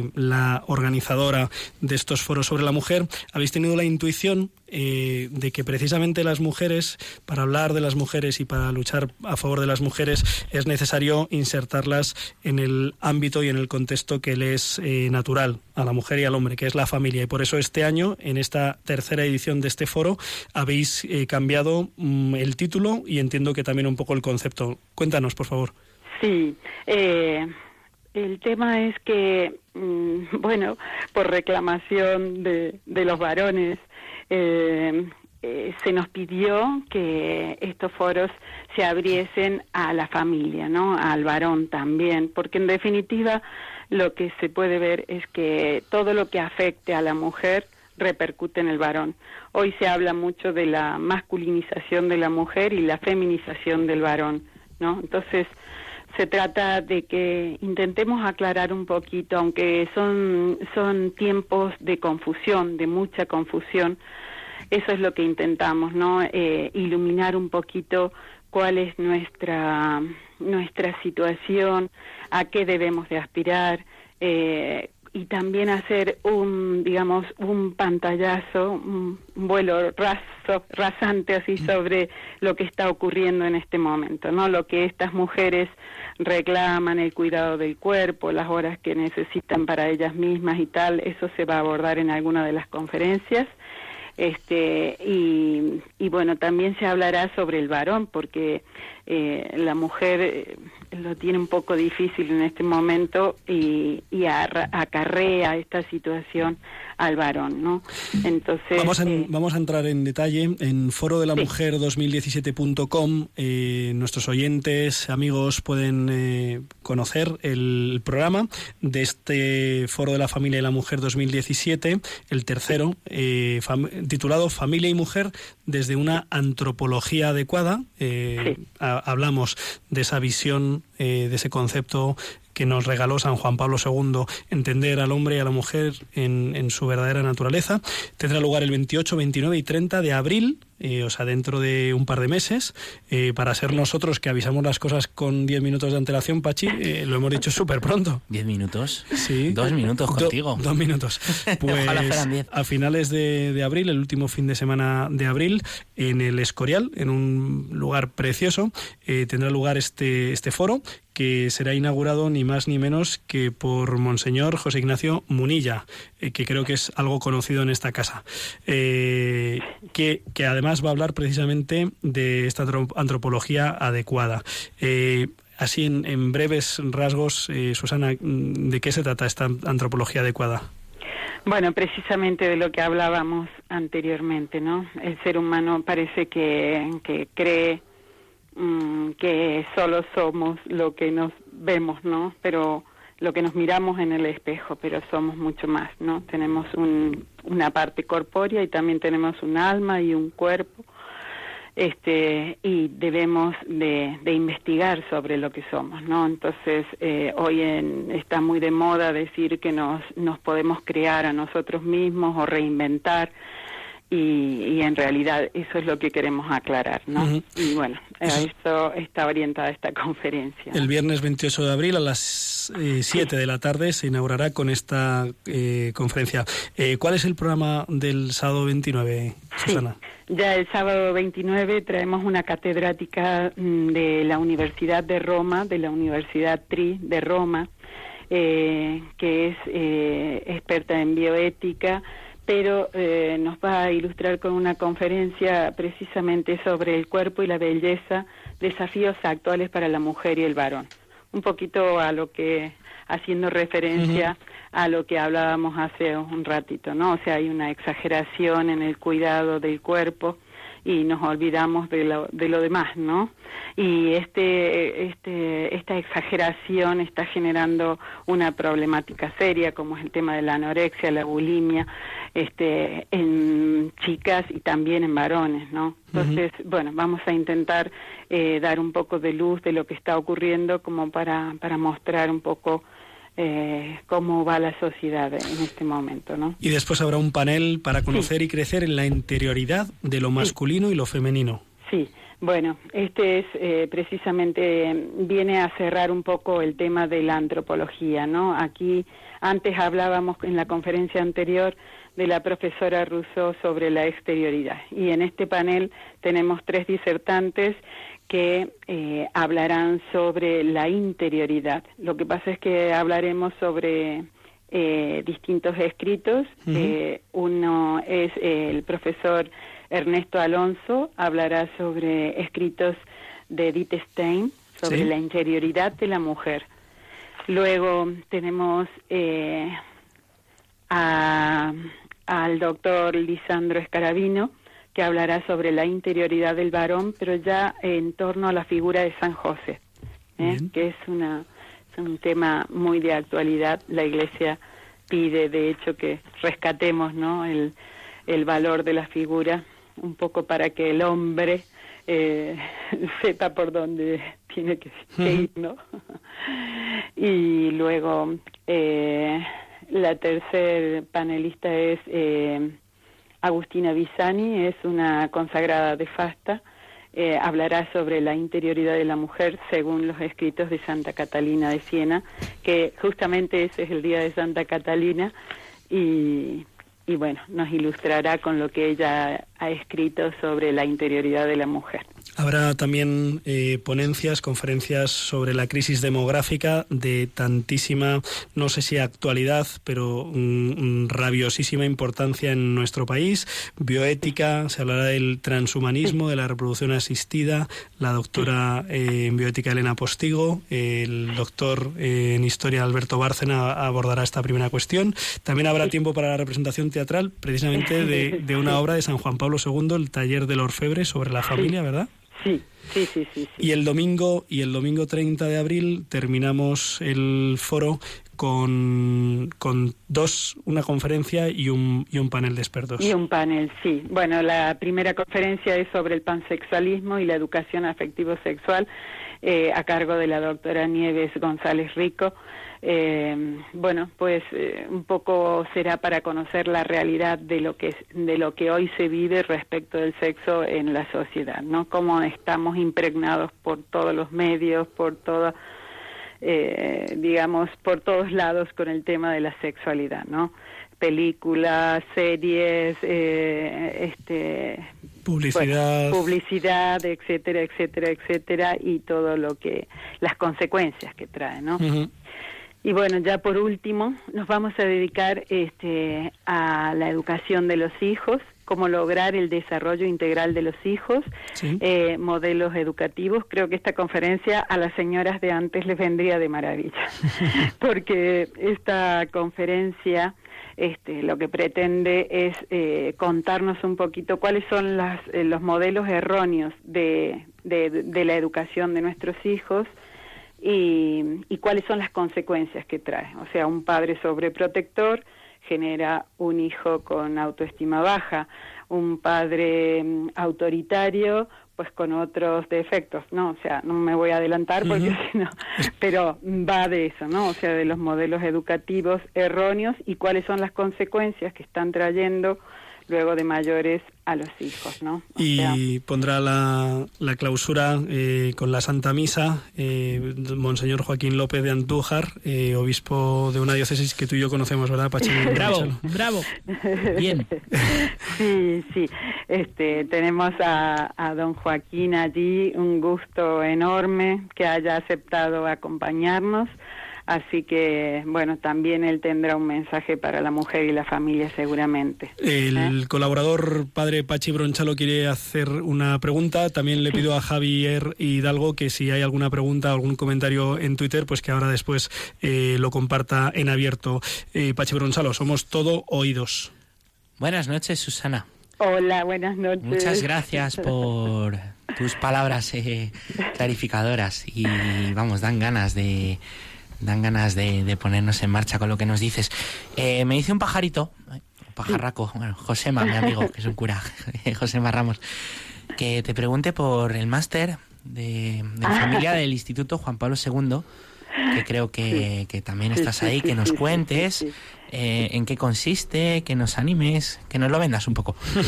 S3: es la organizadora de estos foros sobre la mujer, habéis tenido la intuición eh, de que precisamente las mujeres, para hablar de las mujeres y para luchar a favor de las mujeres, es necesario insertarlas en el ámbito y en el contexto que le es eh, natural a la mujer y al hombre, que es la familia. Y por eso este año, en esta tercera edición de este foro, habéis eh, cambiado mm, el título y entiendo que también un poco el concepto. Cuéntanos, por favor.
S8: Sí, eh, el tema es que, mm, bueno, por reclamación de, de los varones, eh, eh, se nos pidió que estos foros se abriesen a la familia, ¿no? Al varón también, porque en definitiva lo que se puede ver es que todo lo que afecte a la mujer repercute en el varón. Hoy se habla mucho de la masculinización de la mujer y la feminización del varón, ¿no? Entonces, se trata de que intentemos aclarar un poquito, aunque son, son tiempos de confusión, de mucha confusión, eso es lo que intentamos, ¿no? Eh, iluminar un poquito cuál es nuestra, nuestra situación, a qué debemos de aspirar, eh, y también hacer un, digamos, un pantallazo, un vuelo raso, rasante así sobre lo que está ocurriendo en este momento, ¿no? Lo que estas mujeres reclaman, el cuidado del cuerpo, las horas que necesitan para ellas mismas y tal, eso se va a abordar en alguna de las conferencias. Este, y, y bueno, también se hablará sobre el varón, porque eh, la mujer eh, lo tiene un poco difícil en este momento y, y acarrea esta situación al varón, ¿no? Entonces,
S3: Vamos a,
S8: eh,
S3: vamos a entrar en detalle en foro de la mujer 2017.com. Eh, nuestros oyentes, amigos, pueden eh, conocer el programa de este foro de la familia y la mujer 2017, el tercero, eh, fam- titulado Familia y Mujer desde una antropología adecuada. Ha- hablamos de esa visión, eh, de ese concepto que nos regaló San Juan Pablo II, entender al hombre y a la mujer en, en su verdadera naturaleza. Tendrá lugar el 28, 29 y 30 de abril, eh, o sea, dentro de un par de meses. Eh, para ser nosotros que avisamos las cosas con 10 minutos de antelación, Pachi, eh, lo hemos dicho súper pronto.
S2: ¿Diez minutos?
S3: Sí.
S2: Dos minutos
S3: Do-
S2: contigo.
S3: dos minutos. Pues
S2: Ojalá fueran diez.
S3: a finales de, de abril, el último fin de semana de abril, en el Escorial, en un lugar precioso, tendrá lugar este, este foro que será inaugurado ni más ni menos que por Monseñor José Ignacio Munilla, eh, que creo que es algo conocido en esta casa, eh, que, que además va a hablar precisamente de esta antro- antropología adecuada. Eh, así, en, en breves rasgos, eh, Susana, ¿de qué se trata esta antropología adecuada?
S8: Bueno, precisamente de lo que hablábamos anteriormente, ¿no? El ser humano parece que, que cree mm, que solo somos lo que nos vemos, ¿no? Pero lo que nos miramos en el espejo, pero somos mucho más, ¿no? Tenemos un, una parte corpórea y también tenemos un alma y un cuerpo. este y debemos de, de investigar sobre lo que somos no entonces eh, hoy en, está muy de moda decir que nos nos podemos crear a nosotros mismos o reinventar y, y en realidad eso es lo que queremos aclarar no y bueno a eso está orientada esta conferencia
S3: El viernes 28 de abril a las eh, 7 de la tarde se inaugurará con esta eh, conferencia. Eh, ¿Cuál es el programa del sábado 29, Susana?
S8: Ya el sábado 29 traemos una catedrática mm, de la Universidad de Roma, de la Universidad TRI de Roma, eh, que es eh, experta en bioética, pero eh, nos va a ilustrar con una conferencia precisamente sobre el cuerpo y la belleza, desafíos actuales para la mujer y el varón. Un poquito a lo que, haciendo referencia a lo que hablábamos hace un ratito, ¿no? O sea, hay una exageración en el cuidado del cuerpo y nos olvidamos de lo, de lo demás, ¿no? Y este, este, esta exageración está generando una problemática seria, como es el tema de la anorexia, la bulimia, este, en chicas y también en varones, ¿no? Entonces, bueno, vamos a intentar eh, dar un poco de luz de lo que está ocurriendo, como para, para mostrar un poco eh, cómo va la sociedad en este momento, ¿no?
S3: Y después habrá un panel para conocer y crecer en la interioridad de lo masculino y lo femenino.
S8: Sí, bueno, este es eh, precisamente, viene a cerrar un poco el tema de la antropología, ¿no? Aquí, antes hablábamos en la conferencia anterior de la profesora Rousseau sobre la exterioridad. Y en este panel tenemos tres disertantes que eh, hablarán sobre la interioridad. Lo que pasa es que hablaremos sobre eh, distintos escritos. Eh, uno es el profesor Ernesto Alonso, hablará sobre escritos de Edith Stein, sobre
S13: Sí.
S8: la interioridad de la mujer. Luego tenemos eh, a- al doctor Lisandro Escarabino, que hablará sobre la interioridad del varón, pero ya en torno a la figura de San José, ¿eh? que es, una, es un tema muy de actualidad. La Iglesia pide, de hecho, que rescatemos ¿no? el, el valor de la figura, un poco para que el hombre eh, sepa por dónde tiene que, que ir, ¿no? y luego eh, la tercer panelista es eh, Agustina Bisani, es una consagrada de Fasta. Eh, hablará sobre la interioridad de la mujer según los escritos de Santa Catalina de Siena, que justamente ese es el día de Santa Catalina y, y bueno, nos ilustrará con lo que ella ha escrito sobre la interioridad de la mujer.
S3: Habrá también eh, ponencias, conferencias sobre la crisis demográfica de tantísima, no sé si actualidad, pero rabiosísima importancia en nuestro país. Bioética, se hablará del transhumanismo, de la reproducción asistida. La doctora eh, en bioética Elena Postigo, el doctor eh, en historia Alberto Bárcena abordará esta primera cuestión. También habrá tiempo para la representación teatral, precisamente de, de una obra de San Juan Pablo II, el taller del orfebre sobre la familia, ¿verdad?
S8: Sí, sí, sí, sí.
S3: Y el domingo y el domingo 30 de abril terminamos el foro con, con dos, una conferencia y un, y un panel de expertos.
S8: Y un panel, sí. Bueno, la primera conferencia es sobre el pansexualismo y la educación afectivo-sexual eh, a cargo de la doctora Nieves González Rico. Eh, bueno, pues eh, un poco será para conocer la realidad de lo que de lo que hoy se vive respecto del sexo en la sociedad, ¿no? Cómo estamos impregnados por todos los medios, por toda eh, digamos, por todos lados con el tema de la sexualidad, ¿no? Películas, series, eh, este,
S3: Publicidad.
S8: bueno, publicidad, etcétera, etcétera, etcétera, y todo lo que, las consecuencias que trae, ¿no? Y bueno, ya por último, nos vamos a dedicar este, a la educación de los hijos, cómo lograr el desarrollo integral de los hijos, eh, modelos educativos. Creo que esta conferencia a las señoras de antes les vendría de maravilla, porque esta conferencia este, lo que pretende es eh, contarnos un poquito cuáles son las, eh, los modelos erróneos de, de, de la educación de nuestros hijos y, y cuáles son las consecuencias que trae. O sea, un padre sobreprotector genera un hijo con autoestima baja, un padre mm, autoritario pues con otros defectos, ¿no? O sea, no me voy a adelantar porque si no, pero va de eso, ¿no? O sea, de los modelos educativos erróneos y cuáles son las consecuencias que están trayendo luego de mayores a los hijos, ¿no? O sea,
S3: Y pondrá la, la clausura eh, con la Santa Misa, eh, Monseñor Joaquín López de Andújar, eh, obispo de una diócesis que tú y yo conocemos, ¿verdad, Pachi?
S2: Bravo, bravo. Bien.
S8: Sí, sí. Este, tenemos a, a don Joaquín allí, un gusto enorme que haya aceptado acompañarnos. Así que, bueno, también él tendrá un mensaje para la mujer y la familia seguramente.
S3: El colaborador padre Pachi Bronchalo quiere hacer una pregunta. También le pido a Javier Hidalgo que si hay alguna pregunta o algún comentario en Twitter, pues que ahora después eh, lo comparta en abierto. Eh, Pachi Bronchalo, somos todo oídos.
S2: Buenas noches, Susana.
S8: Hola, buenas noches.
S2: Muchas gracias por tus palabras eh, clarificadoras y vamos, dan ganas de dan ganas de, de ponernos en marcha con lo que nos dices. Eh, me dice un pajarito, un pajarraco, bueno, Josema, mi amigo, que es un cura, Josema Ramos, que te pregunte por el máster de, de
S8: Ah.
S2: familia del Instituto Juan Pablo II, que creo que, que también estás
S8: sí,
S2: ahí,
S8: sí,
S2: que nos cuentes eh, en qué consiste, que nos animes, que nos lo vendas un poco.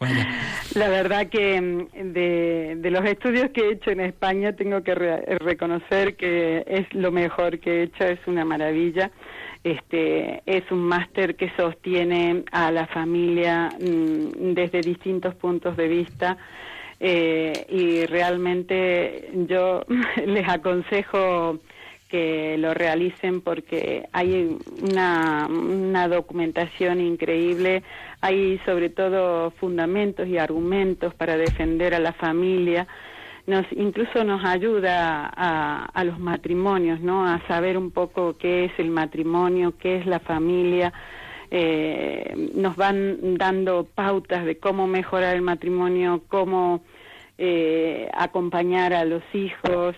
S8: La verdad que mm, de, de los estudios que he hecho en España tengo que re- reconocer que es lo mejor que he hecho, es una maravilla. Este es un máster que sostiene a la familia mm, desde distintos puntos de vista eh, y realmente yo les aconsejo que lo realicen porque hay una, una documentación increíble, hay sobre todo fundamentos y argumentos para defender a la familia, nos incluso nos ayuda a, a los matrimonios, ¿no? A saber un poco qué es el matrimonio, qué es la familia. Eh, nos van dando pautas de cómo mejorar el matrimonio, cómo eh, acompañar a los hijos,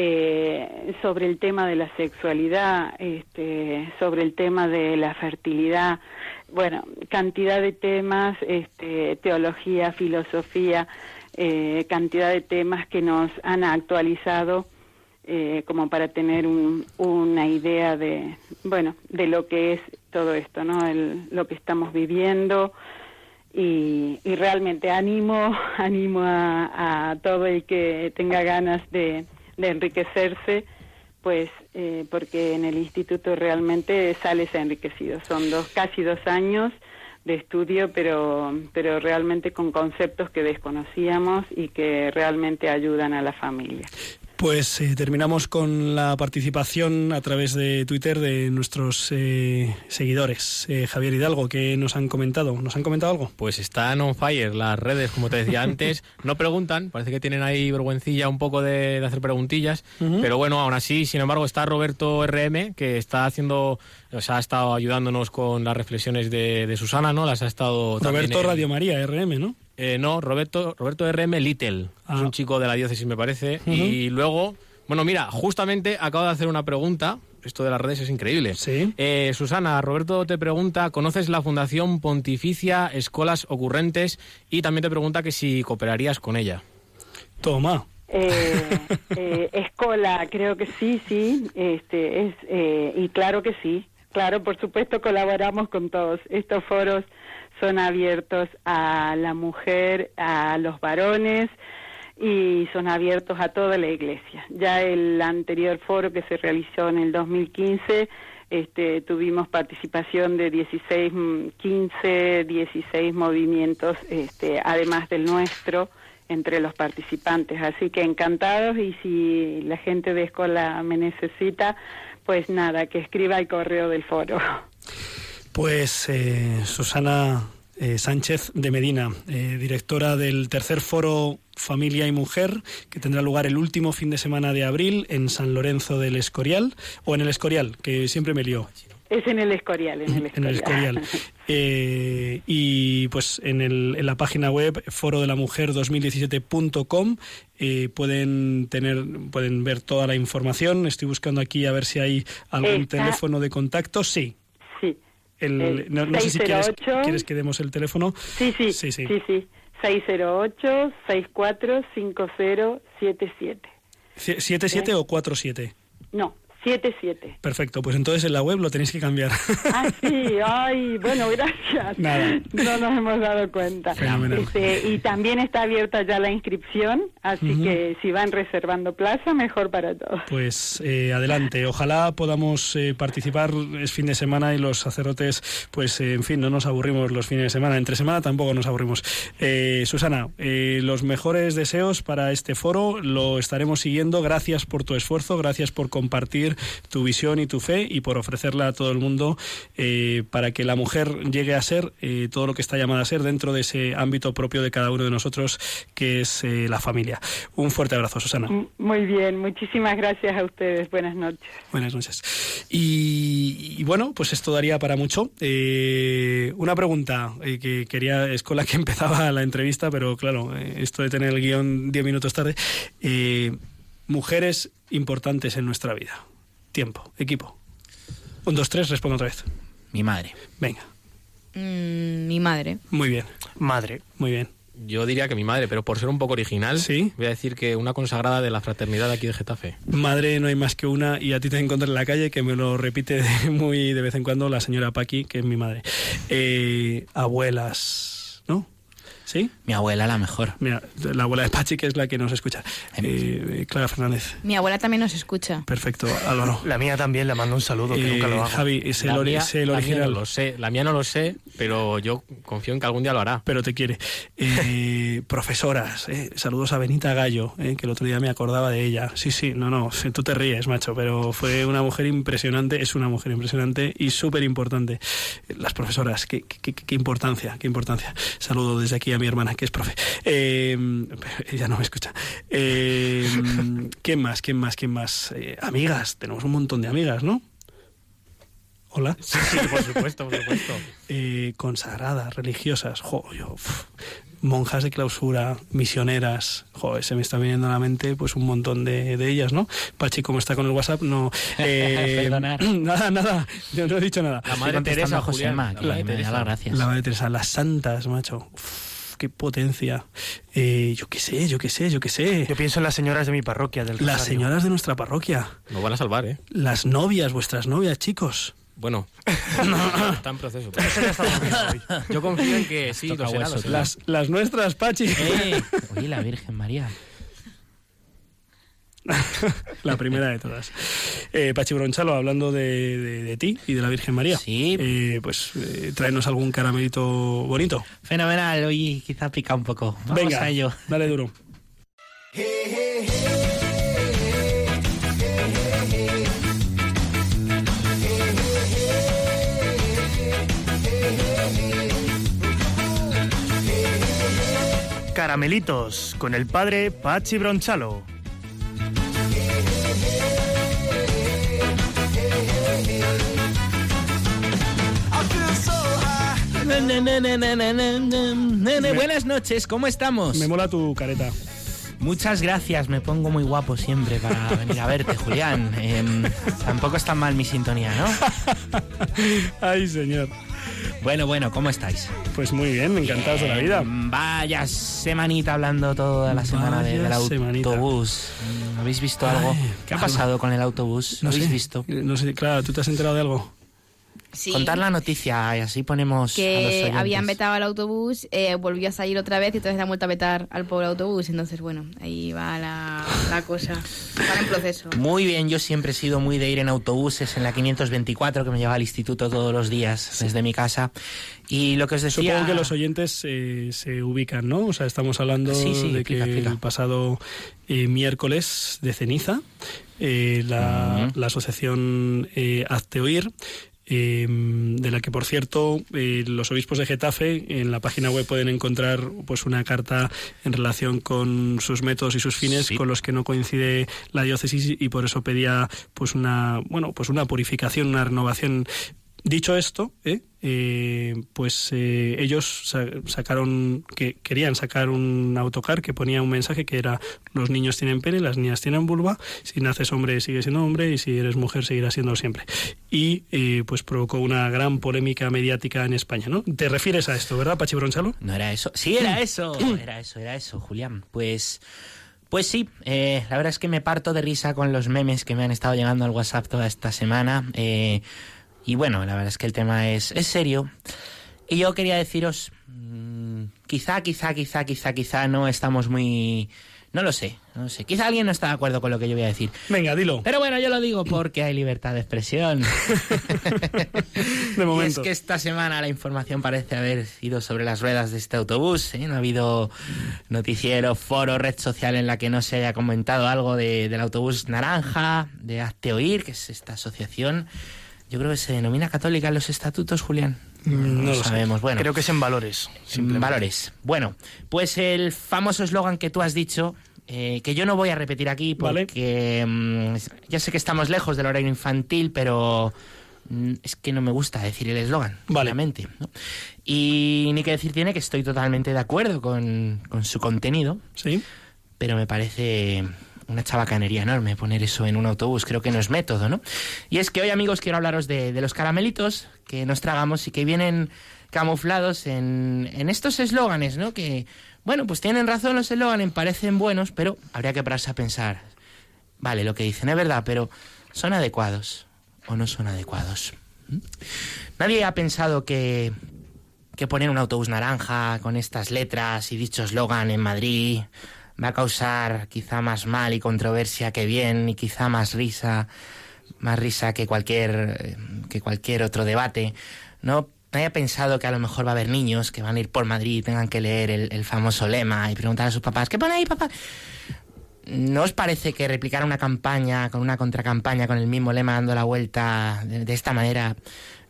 S8: eh, sobre el tema de la sexualidad, este, sobre el tema de la fertilidad, bueno, cantidad de temas, este, teología, filosofía, eh, cantidad de temas que nos han actualizado eh, como para tener un- una idea de, bueno, de lo que es todo esto, ¿no? El- lo que estamos viviendo y, y realmente animo, animo a, a todo el que tenga ganas de, de enriquecerse, pues eh, porque en el instituto realmente sales enriquecido. Son dos, casi dos años de estudio, pero, pero realmente con conceptos que desconocíamos y que realmente ayudan a la familia.
S3: Pues eh, terminamos con la participación a través de Twitter de nuestros eh, seguidores. Eh, Javier Hidalgo, ¿qué nos han comentado? ¿Nos han comentado algo?
S6: Pues están on fire las redes, como te decía antes. No preguntan, parece que tienen ahí vergüencilla un poco de, de hacer preguntillas. Pero bueno, aún así, sin embargo, está Roberto RM, que está haciendo, o sea, ha estado ayudándonos con las reflexiones de, de Susana, ¿no? Las ha estado
S3: Roberto
S6: en-
S3: Radio María, RM, ¿no?
S6: Eh, no, Roberto, Roberto RM Little. Es
S3: Ah.
S6: un chico de la diócesis, me parece. Y luego, bueno, mira, justamente acabo de hacer una pregunta. Esto de las redes es increíble.
S3: Sí.
S6: Eh, Susana, Roberto te pregunta, ¿conoces la Fundación Pontificia Escolas Ocurrentes? Y también te pregunta que si cooperarías con ella.
S3: Toma.
S8: Eh, eh, Escola, creo que sí, sí, este, es, eh, y claro que sí, claro, por supuesto colaboramos con todos. Estos foros son abiertos a la mujer, a los varones y son abiertos a toda la iglesia. Ya el anterior foro que se realizó en el 2015, este, tuvimos participación de 16, mm, 15, 16 movimientos, este, además del nuestro entre los participantes. Así que encantados y si la gente de escuela me necesita, pues nada, que escriba el correo del foro.
S3: Pues eh, Susana eh, Sánchez de Medina, eh, directora del tercer foro Familia y Mujer, que tendrá lugar el último fin de semana de abril en San Lorenzo del Escorial, o en el Escorial, que siempre me lío.
S8: Es en el Escorial, en el Escorial.
S3: En el Escorial. Eh, y pues en, el, en la página web forodelamujer2017.com eh, pueden tener pueden ver toda la información. Estoy buscando aquí a ver si hay algún
S8: Está-
S3: teléfono de contacto. Sí. El,
S8: Eh,
S3: no, sé si quieres,
S8: 608.
S3: quieres que demos el teléfono.
S8: Sí, sí,
S3: Sí, sí.
S8: sí, sí. 608-645077.
S3: Sie- ¿77 o 47?
S8: No, 77.
S3: Perfecto, pues entonces en la web lo tenéis que cambiar.
S8: Ah, sí, ay, bueno, gracias.
S3: Nada.
S8: No nos hemos dado cuenta.
S3: Fenomenal.
S8: Este, y también está abierta ya la inscripción, así que si van reservando plaza, mejor para todos.
S3: Pues eh, adelante, ojalá podamos eh, participar, es fin de semana y los sacerdotes, pues eh, en fin, no nos aburrimos los fines de semana, entre semana tampoco nos aburrimos. Eh, Susana, eh, los mejores deseos para este foro, lo estaremos siguiendo, gracias por tu esfuerzo, gracias por compartir tu visión y tu fe y por ofrecerla a todo el mundo eh, para que la mujer llegue a ser eh, todo lo que está llamada a ser dentro de ese ámbito propio de cada uno de nosotros que es eh, la familia. Un fuerte abrazo, Susana.
S8: Muy bien, muchísimas gracias a ustedes. Buenas noches.
S3: Buenas noches. Y, y bueno, pues esto daría para mucho. Una pregunta que quería, es con la que empezaba la entrevista, pero claro, esto de tener el guion 10 minutos tarde. Eh, mujeres importantes en nuestra vida. Tiempo, equipo. Un, dos, tres, respondo otra vez.
S2: Mi madre.
S3: Venga,
S5: Mm, mi madre.
S3: muy bien.
S4: Madre.
S3: Muy bien.
S6: Yo diría que mi madre, pero por ser un poco original, voy a decir que una consagrada de la fraternidad aquí de Getafe.
S3: Madre no hay más que una y a ti te encontré en la calle que me lo repite de- muy de vez en cuando la señora Paqui, que es mi madre. Eh, abuelas. ¿Sí?
S2: Mi abuela la mejor.
S3: Mira, la abuela de Pachi, que es la que nos escucha. Eh, Clara Fernández.
S5: Mi abuela también nos escucha.
S3: Perfecto, Álvaro.
S4: La mía también, le mando un saludo, que
S3: Eh,
S4: nunca lo hago.
S3: Javi, es el,
S6: La
S3: ori-
S6: mía-
S3: es el
S6: la mía
S3: original.
S6: no lo sé, la mía no lo sé, pero yo confío en que algún día lo hará.
S3: Pero te quiere. Eh, profesoras, eh, saludos a Benita Gallo, eh, que el otro día me acordaba de ella. Sí, sí, no, no, tú te ríes, macho, pero fue una mujer impresionante, es una mujer impresionante y súper importante. Las profesoras, qué, qué- importancia, qué importancia. Saludo desde aquí a mi hermana, que es profe. Eh, ella no me escucha. Eh, ¿Quién más? ¿Quién más? ¿Quién más? Eh, amigas, tenemos un montón de amigas, ¿no? Hola.
S6: Sí, sí, por supuesto, por supuesto.
S3: Eh, consagradas, religiosas, jo, yo, monjas de clausura, misioneras, jo, se me está viniendo a la mente pues un montón de, de ellas, ¿no? Pachi, como está con el WhatsApp, no... eh,
S2: Perdonar.
S3: Nada, nada, yo no he dicho nada.
S6: La madre Teresa,
S2: a Josema,
S6: la
S2: me
S6: Teresa.
S2: gracias.
S3: La Madre Teresa, las santas, macho. Uf, qué potencia. Eh, yo qué sé, yo qué sé, yo qué sé.
S4: Yo pienso en las señoras de mi parroquia, del
S3: Las
S4: Rosario.
S3: señoras de nuestra parroquia.
S6: Nos van a salvar, ¿eh?
S3: Las novias, vuestras novias, chicos.
S6: Bueno, está en proceso. Yo confío en que sí, lo será,
S2: hueso,
S6: lo será.
S3: Las, las nuestras, Pachi.
S2: Eh, oye, la Virgen María.
S3: La primera de todas. Eh, Pachi Bronchalo, hablando de, de- de ti y de la Virgen María.
S2: Sí.
S3: Eh, pues eh, tráenos algún caramelito bonito.
S2: Fenomenal, hoy quizá pica un poco. Vamos
S3: Venga,
S2: a ello.
S3: dale duro.
S4: Caramelitos, con el padre Pachi Bronchalo.
S2: Nene, buenas noches, ¿cómo estamos?
S3: Me mola tu careta.
S2: Muchas gracias, me pongo muy guapo siempre para venir a verte, Julián. Em, tampoco está mal mi sintonía, ¿no?
S3: Ay, señor.
S2: Bueno, bueno, ¿cómo estáis?
S3: Pues muy bien, encantados de la vida.
S2: Vaya semanita hablando toda la semana de-
S3: Vaya
S2: del
S3: semanita.
S2: autobús. ¿Habéis visto algo? ¿Qué ha pasado con el autobús?
S3: No
S2: ¿Lo habéis
S3: sé,
S2: visto?
S3: No sé, claro, ¿tú te has enterado de algo?
S5: Sí.
S2: Contar la noticia y así ponemos a los
S5: que
S2: oyentes.
S5: habían vetado al autobús, eh, volvió a salir otra vez y entonces le han vuelto a vetar al pobre autobús. Entonces, bueno, ahí va la, la cosa. Están en proceso.
S2: Muy bien, yo siempre he sido muy de ir en autobuses en la 524 que me lleva al instituto todos los días desde mi casa. Y lo que os decía...
S3: Supongo que los oyentes eh, se ubican, ¿no? O sea, estamos hablando
S2: Sí, sí,
S3: de
S2: explica,
S3: que
S2: explica.
S3: el pasado eh, miércoles de ceniza, eh, la, la asociación eh, Hazte Oír, eh, de la que, por cierto, eh, los obispos de Getafe en la página web pueden encontrar pues una carta en relación con sus métodos y sus fines con los que no coincide la diócesis y por eso pedía pues una bueno pues una purificación, una renovación Dicho esto, ¿eh? Eh, pues eh, ellos sa- sacaron, que querían sacar un autocar que ponía un mensaje que era los niños tienen pene, las niñas tienen vulva, si naces hombre sigue siendo hombre y si eres mujer seguirá siendo siempre. Y eh, pues provocó una gran polémica mediática en España, ¿no? ¿Te refieres a esto, verdad, Pachi Bronchalo?
S2: No era eso. Sí, era eso. Era eso, era eso, Julián. Pues. Pues sí, eh, la verdad es que me parto de risa con los memes que me han estado llegando al WhatsApp toda esta semana. eh, y bueno, la verdad es que el tema es, es serio. Y yo quería deciros, mm, quizá, quizá, quizá, quizá, quizá no estamos muy... No lo sé, no lo sé. Quizá alguien no está de acuerdo con lo que yo voy a decir.
S3: Venga, dilo.
S2: Pero bueno, yo lo digo porque hay libertad de expresión.
S3: De
S2: Y
S3: momento.
S2: es que esta semana la información parece haber ido sobre las ruedas de este autobús. ¿eh? No ha habido noticiero, foro, red social en la que no se haya comentado algo de- del autobús naranja, de Hazte Oír, que es esta asociación. Yo creo que se denomina católica en los estatutos, Julián.
S4: Mm,
S2: No, lo sabemos. Bueno,
S4: Creo que es en valores.
S2: Valores. Bueno, pues el famoso eslogan que tú has dicho, eh, que yo no voy a repetir aquí porque mm, ya sé que estamos lejos del horario infantil, pero mm, es que no me gusta decir el eslogan, claramente. ¿no? Y ni que decir tiene que estoy totalmente de acuerdo con, con su contenido.
S3: Sí.
S2: Pero me parece una chabacanería enorme poner eso en un autobús. Creo que no es método, ¿no? Y es que hoy, amigos, quiero hablaros de, los caramelitos que nos tragamos y que vienen camuflados en, en estos eslóganes, ¿no? Que, bueno, pues tienen razón los eslóganes, parecen buenos, pero habría que pararse a pensar. Vale, lo que dicen es verdad, pero ¿son adecuados o no son adecuados? ¿Mm? Nadie ha pensado que, que poner un autobús naranja con estas letras y dicho eslogan en Madrid va a causar quizá más mal y controversia que bien y quizá más risa, más risa que cualquier eh, que cualquier otro debate. No nadie ha pensado que a lo mejor va a haber niños que van a ir por Madrid y tengan que leer el, famoso lema y preguntar a sus papás, ¿qué pone ahí, papá? ¿No os parece que replicar una campaña con una contracampaña con el mismo lema dando la vuelta de, de esta manera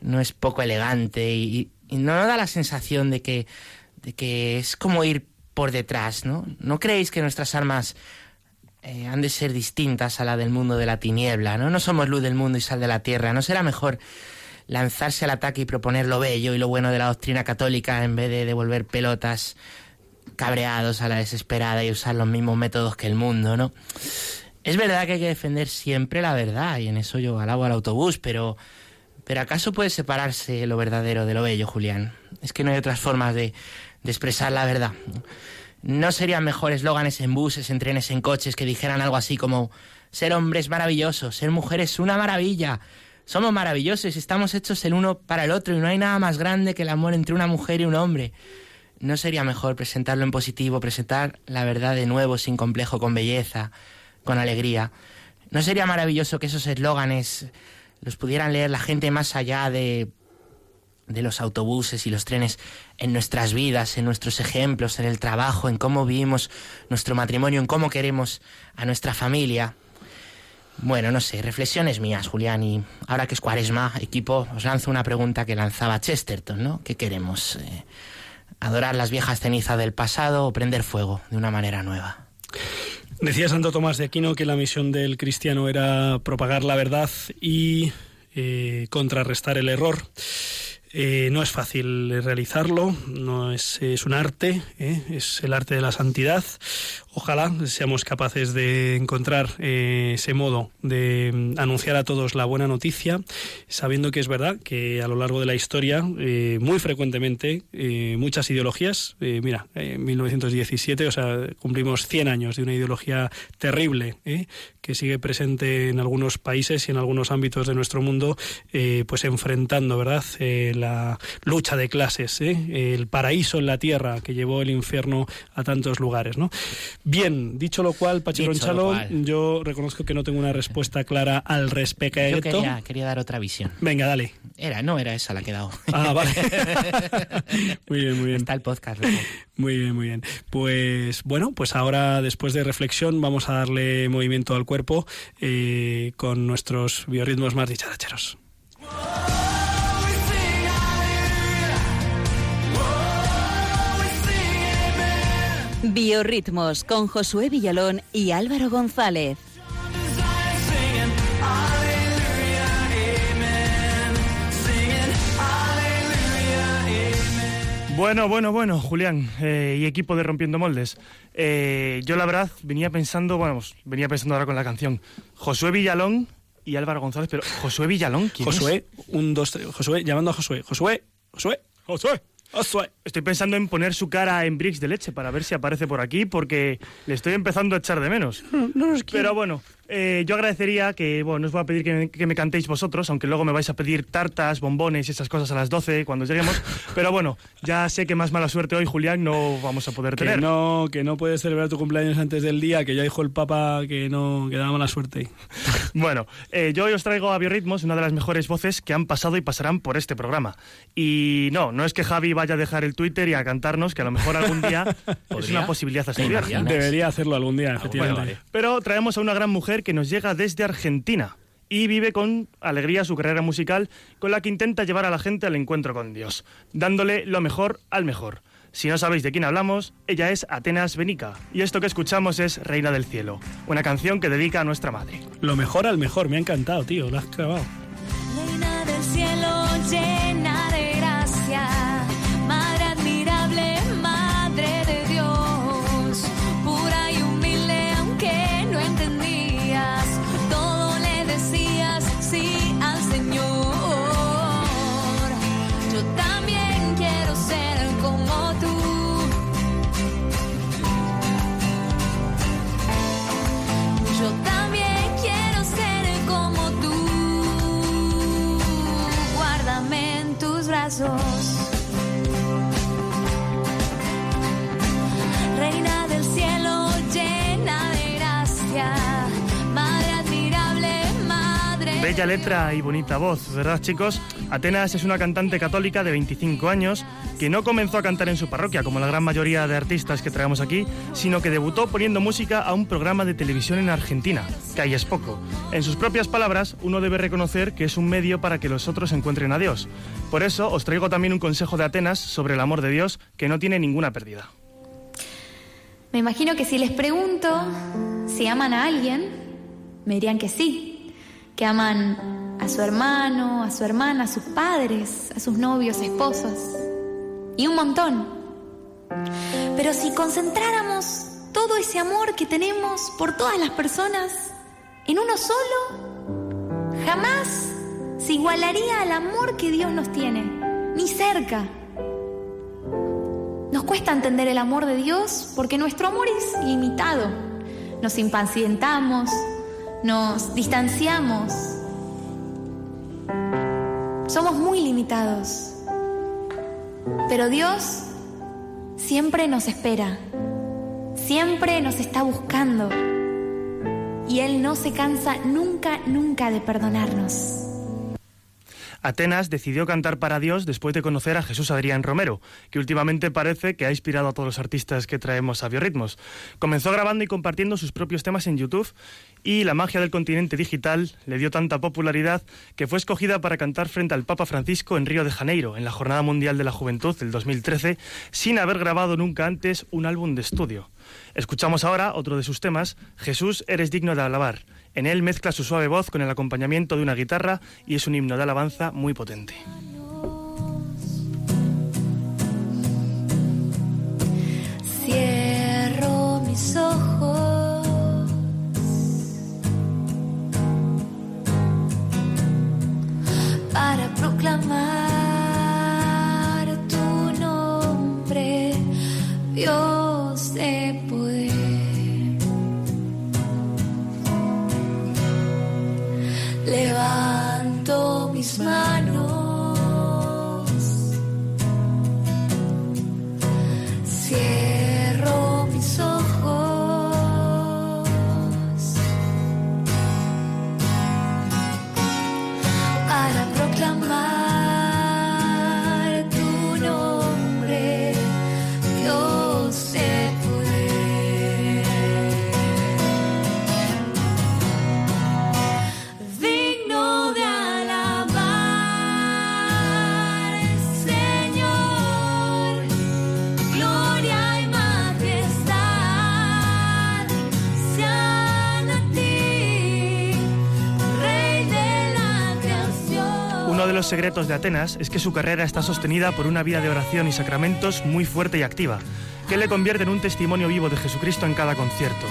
S2: no es poco elegante y, y no da la sensación de que, de que es como ir por detrás, ¿no? ¿No creéis que nuestras armas eh, han de ser distintas a la del mundo de la tiniebla, ¿no? No somos luz del mundo y sal de la tierra. ¿No será mejor lanzarse al ataque y proponer lo bello y lo bueno de la doctrina católica en vez de devolver pelotas cabreados a la desesperada y usar los mismos métodos que el mundo, ¿no? Es verdad que hay que defender siempre la verdad y en eso yo alabo al autobús, pero pero ¿acaso puede separarse lo verdadero de lo bello, Julián? Es que no hay otras formas de, de expresar la verdad. ¿No serían mejor eslóganes en buses, en trenes, en coches que dijeran algo así como ser hombre es maravilloso, ser mujer es una maravilla? Somos maravillosos estamos hechos el uno para el otro y no hay nada más grande que el amor entre una mujer y un hombre. ¿No sería mejor presentarlo en positivo, presentar la verdad de nuevo, sin complejo, con belleza, con alegría? ¿No sería maravilloso que esos eslóganes los pudieran leer la gente más allá de, de los autobuses y los trenes en nuestras vidas, en nuestros ejemplos, en el trabajo, en cómo vivimos nuestro matrimonio, en cómo queremos a nuestra familia? Bueno, no sé, reflexiones mías, Julián, y ahora que es cuaresma, equipo, os lanzo una pregunta que lanzaba Chesterton, ¿no? ¿Qué queremos? Eh, ¿Adorar las viejas cenizas del pasado o prender fuego de una manera nueva?
S3: Decía Santo Tomás de Aquino que la misión del cristiano era propagar la verdad y eh, contrarrestar el error. Eh, no es fácil realizarlo, no es, es un arte, ¿eh? es el arte de la santidad. Ojalá seamos capaces de encontrar eh, ese modo de mm, anunciar a todos la buena noticia, sabiendo que es verdad que a lo largo de la historia, muy frecuentemente, muchas ideologías, mira, en 1917, o sea, cumplimos 100 años de una ideología terrible, que sigue presente en algunos países y en algunos ámbitos de nuestro mundo, pues enfrentando, ¿verdad?, la lucha de clases, ¿eh? el paraíso en la tierra que llevó el infierno a tantos lugares, ¿no? Bien, dicho lo cual, Pachi
S2: Dicho lo
S3: Ronchalo,
S2: cual.
S3: yo reconozco que no tengo una respuesta clara al respecto.
S2: Yo quería, quería dar otra visión.
S3: Venga, dale.
S2: Era, no era esa la que he dado.
S3: Ah, vale. muy bien, muy bien.
S2: Está el podcast. luego.
S3: Muy bien, muy bien. Pues bueno, pues ahora después de reflexión vamos a darle movimiento al cuerpo eh, con nuestros biorritmos más dicharacheros.
S14: Biorritmos con Josué Villalón y Álvaro González.
S4: Bueno, bueno, bueno, Julián eh, y equipo de Rompiendo Moldes. Eh, yo la verdad venía pensando, bueno, pues, venía pensando ahora con la canción. Josué Villalón y Álvaro González, pero Josué Villalón, ¿quién
S3: Josué, un, dos, tres, Josué, llamando a Josué. Josué, Josué,
S4: Josué. Estoy pensando en poner su cara en bricks de leche para ver si aparece por aquí, porque le estoy empezando a echar de menos. Pero bueno, eh, yo agradecería que, bueno, no os voy a pedir que me, que me cantéis vosotros, aunque luego me vais a pedir tartas, bombones y esas cosas a las 12 cuando lleguemos. Pero bueno, ya sé que más mala suerte hoy, Julián, no vamos a poder
S3: Que
S4: tener.
S3: no, que no puedes celebrar tu cumpleaños antes del día, que ya dijo el Papa que no, que da mala suerte.
S4: Bueno, eh, yo hoy os traigo a Biorritmos, una de las mejores voces que han pasado y pasarán por este programa. Y no, no es que Javi vaya a dejar el Twitter y a cantarnos, que a lo mejor algún día es una posibilidad a
S3: ¿Te
S4: estudiar.
S3: Debería hacerlo algún día, efectivamente.
S4: Bueno, pero traemos a una gran mujer que nos llega desde Argentina y vive con alegría su carrera musical con la que intenta llevar a la gente al encuentro con Dios, dándole lo mejor al mejor. Si no sabéis de quién hablamos, ella es Atenas Benica y esto que escuchamos es Reina del Cielo, una canción que dedica a nuestra madre.
S3: Lo mejor al mejor, me ha encantado, tío, lo has clavado.
S7: Reina del cielo llena brazos.
S4: Letra y bonita voz, ¿verdad chicos? Atenas es una cantante católica de 25 años que no comenzó a cantar en su parroquia, como la gran mayoría de artistas que traemos aquí, sino que debutó poniendo música a un programa de televisión en Argentina, que ahí es poco. En sus propias palabras, uno debe reconocer que es un medio para que los otros encuentren a Dios. Por eso os traigo también un consejo de Atenas sobre el amor de Dios que no tiene ninguna pérdida.
S13: Me imagino que si les pregunto si aman a alguien, me dirían que sí, que aman a su hermano, a su hermana, a sus padres, a sus novios, esposos, y un montón. Pero si concentráramos todo ese amor que tenemos por todas las personas en uno solo, jamás se igualaría al amor que Dios nos tiene, ni cerca. Nos cuesta entender el amor de Dios porque nuestro amor es limitado. Nos impacientamos, nos distanciamos. Somos muy limitados. Pero Dios siempre nos espera. Siempre nos está buscando. Y Él no se cansa nunca, nunca de perdonarnos.
S4: Atenas decidió cantar para Dios después de conocer a Jesús Adrián Romero, que últimamente parece que ha inspirado a todos los artistas que traemos a Biorritmos. Comenzó grabando y compartiendo sus propios temas en YouTube y la magia del continente digital le dio tanta popularidad que fue escogida para cantar frente al Papa Francisco en Río de Janeiro, en la Jornada Mundial de la Juventud del 2013, sin haber grabado nunca antes un álbum de estudio. Escuchamos ahora otro de sus temas, Jesús, eres digno de alabar. En él mezcla su suave voz con el acompañamiento de una guitarra y es un himno de alabanza muy potente. Secretos de Atenas es que su carrera está sostenida por una vida de oración y sacramentos muy fuerte y activa, que le convierte en un testimonio vivo de Jesucristo en cada concierto,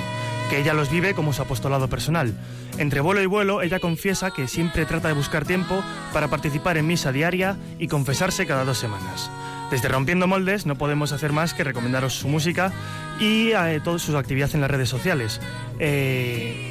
S4: que ella los vive como su apostolado personal. Entre vuelo y vuelo, ella confiesa que siempre trata de buscar tiempo para participar en misa diaria y confesarse cada dos semanas. Desde Rompiendo Moldes no podemos hacer más que recomendaros su música y eh, toda su actividad en las redes sociales. Eh,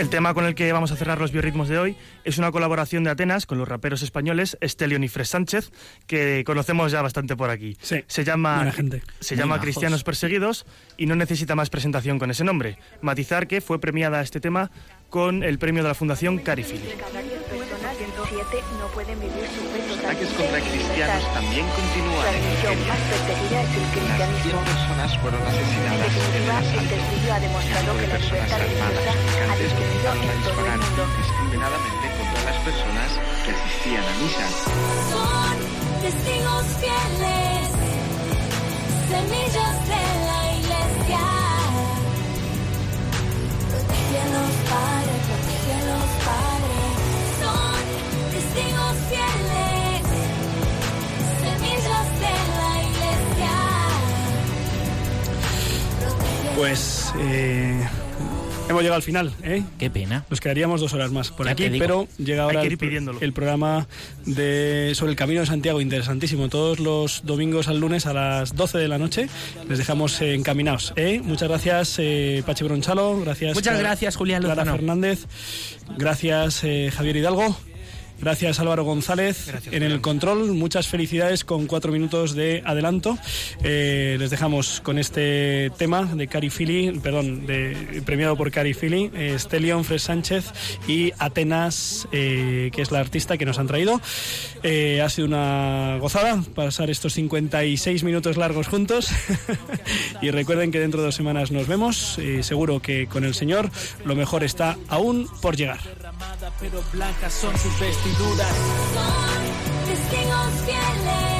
S4: el tema con el que vamos a cerrar los biorritmos de hoy es una colaboración de Atenas con los raperos españoles Estelion y Fres Sánchez, que conocemos ya bastante por aquí. se llama,
S3: buena gente.
S4: Se
S3: Muy
S4: llama
S3: majos.
S4: Cristianos Perseguidos y no necesita más presentación con ese nombre. Matizar que fue premiada este tema con el premio de la Fundación Carifili.
S15: No pueden vivir su fe
S16: Los ataques contra cristianos también continúan
S15: La
S16: en
S15: religión más perseguida es el
S16: Unas 100
S15: cristianismo.
S16: personas fueron asesinadas en el
S15: definitiva, el testigo ha demostrado que la
S16: personas
S15: libertad
S16: armadas
S15: religiosa ha disminuido en todo el
S16: disparar
S15: mundo.
S16: indiscriminadamente contra las personas que asistían a misa.
S7: Son testigos fieles, semillas de la iglesia. Protégelos, Padre, protégelos,
S3: Pues eh, hemos llegado al final, ¿eh?
S2: Qué pena.
S3: Nos quedaríamos dos horas más por
S2: Ya
S3: aquí, pero llega ahora el, programa de, sobre el Camino de Santiago, interesantísimo. Todos los domingos al lunes a las 12 de la noche les dejamos eh, encaminados. ¿eh? Muchas gracias, eh, Pachi Bronchalo. Gracias,
S2: Muchas
S3: Clara-
S2: gracias, Julián
S3: Clara. Fernández. Gracias, eh, Javier Hidalgo. Gracias Álvaro González en el control. Muchas felicidades con cuatro minutos de adelanto. Eh, les dejamos con este tema de Cari Fili, perdón, de, premiado por Cari Fili, eh, Stelion Fres Sánchez y Atenas, eh, que es la artista que nos han traído. Eh, ha sido una gozada pasar estos 56 minutos largos juntos. y recuerden que dentro de dos semanas nos vemos. Eh, seguro que con el Señor lo mejor está aún por llegar.
S17: pero blancas son sus vestiduras.
S7: Testigos fieles,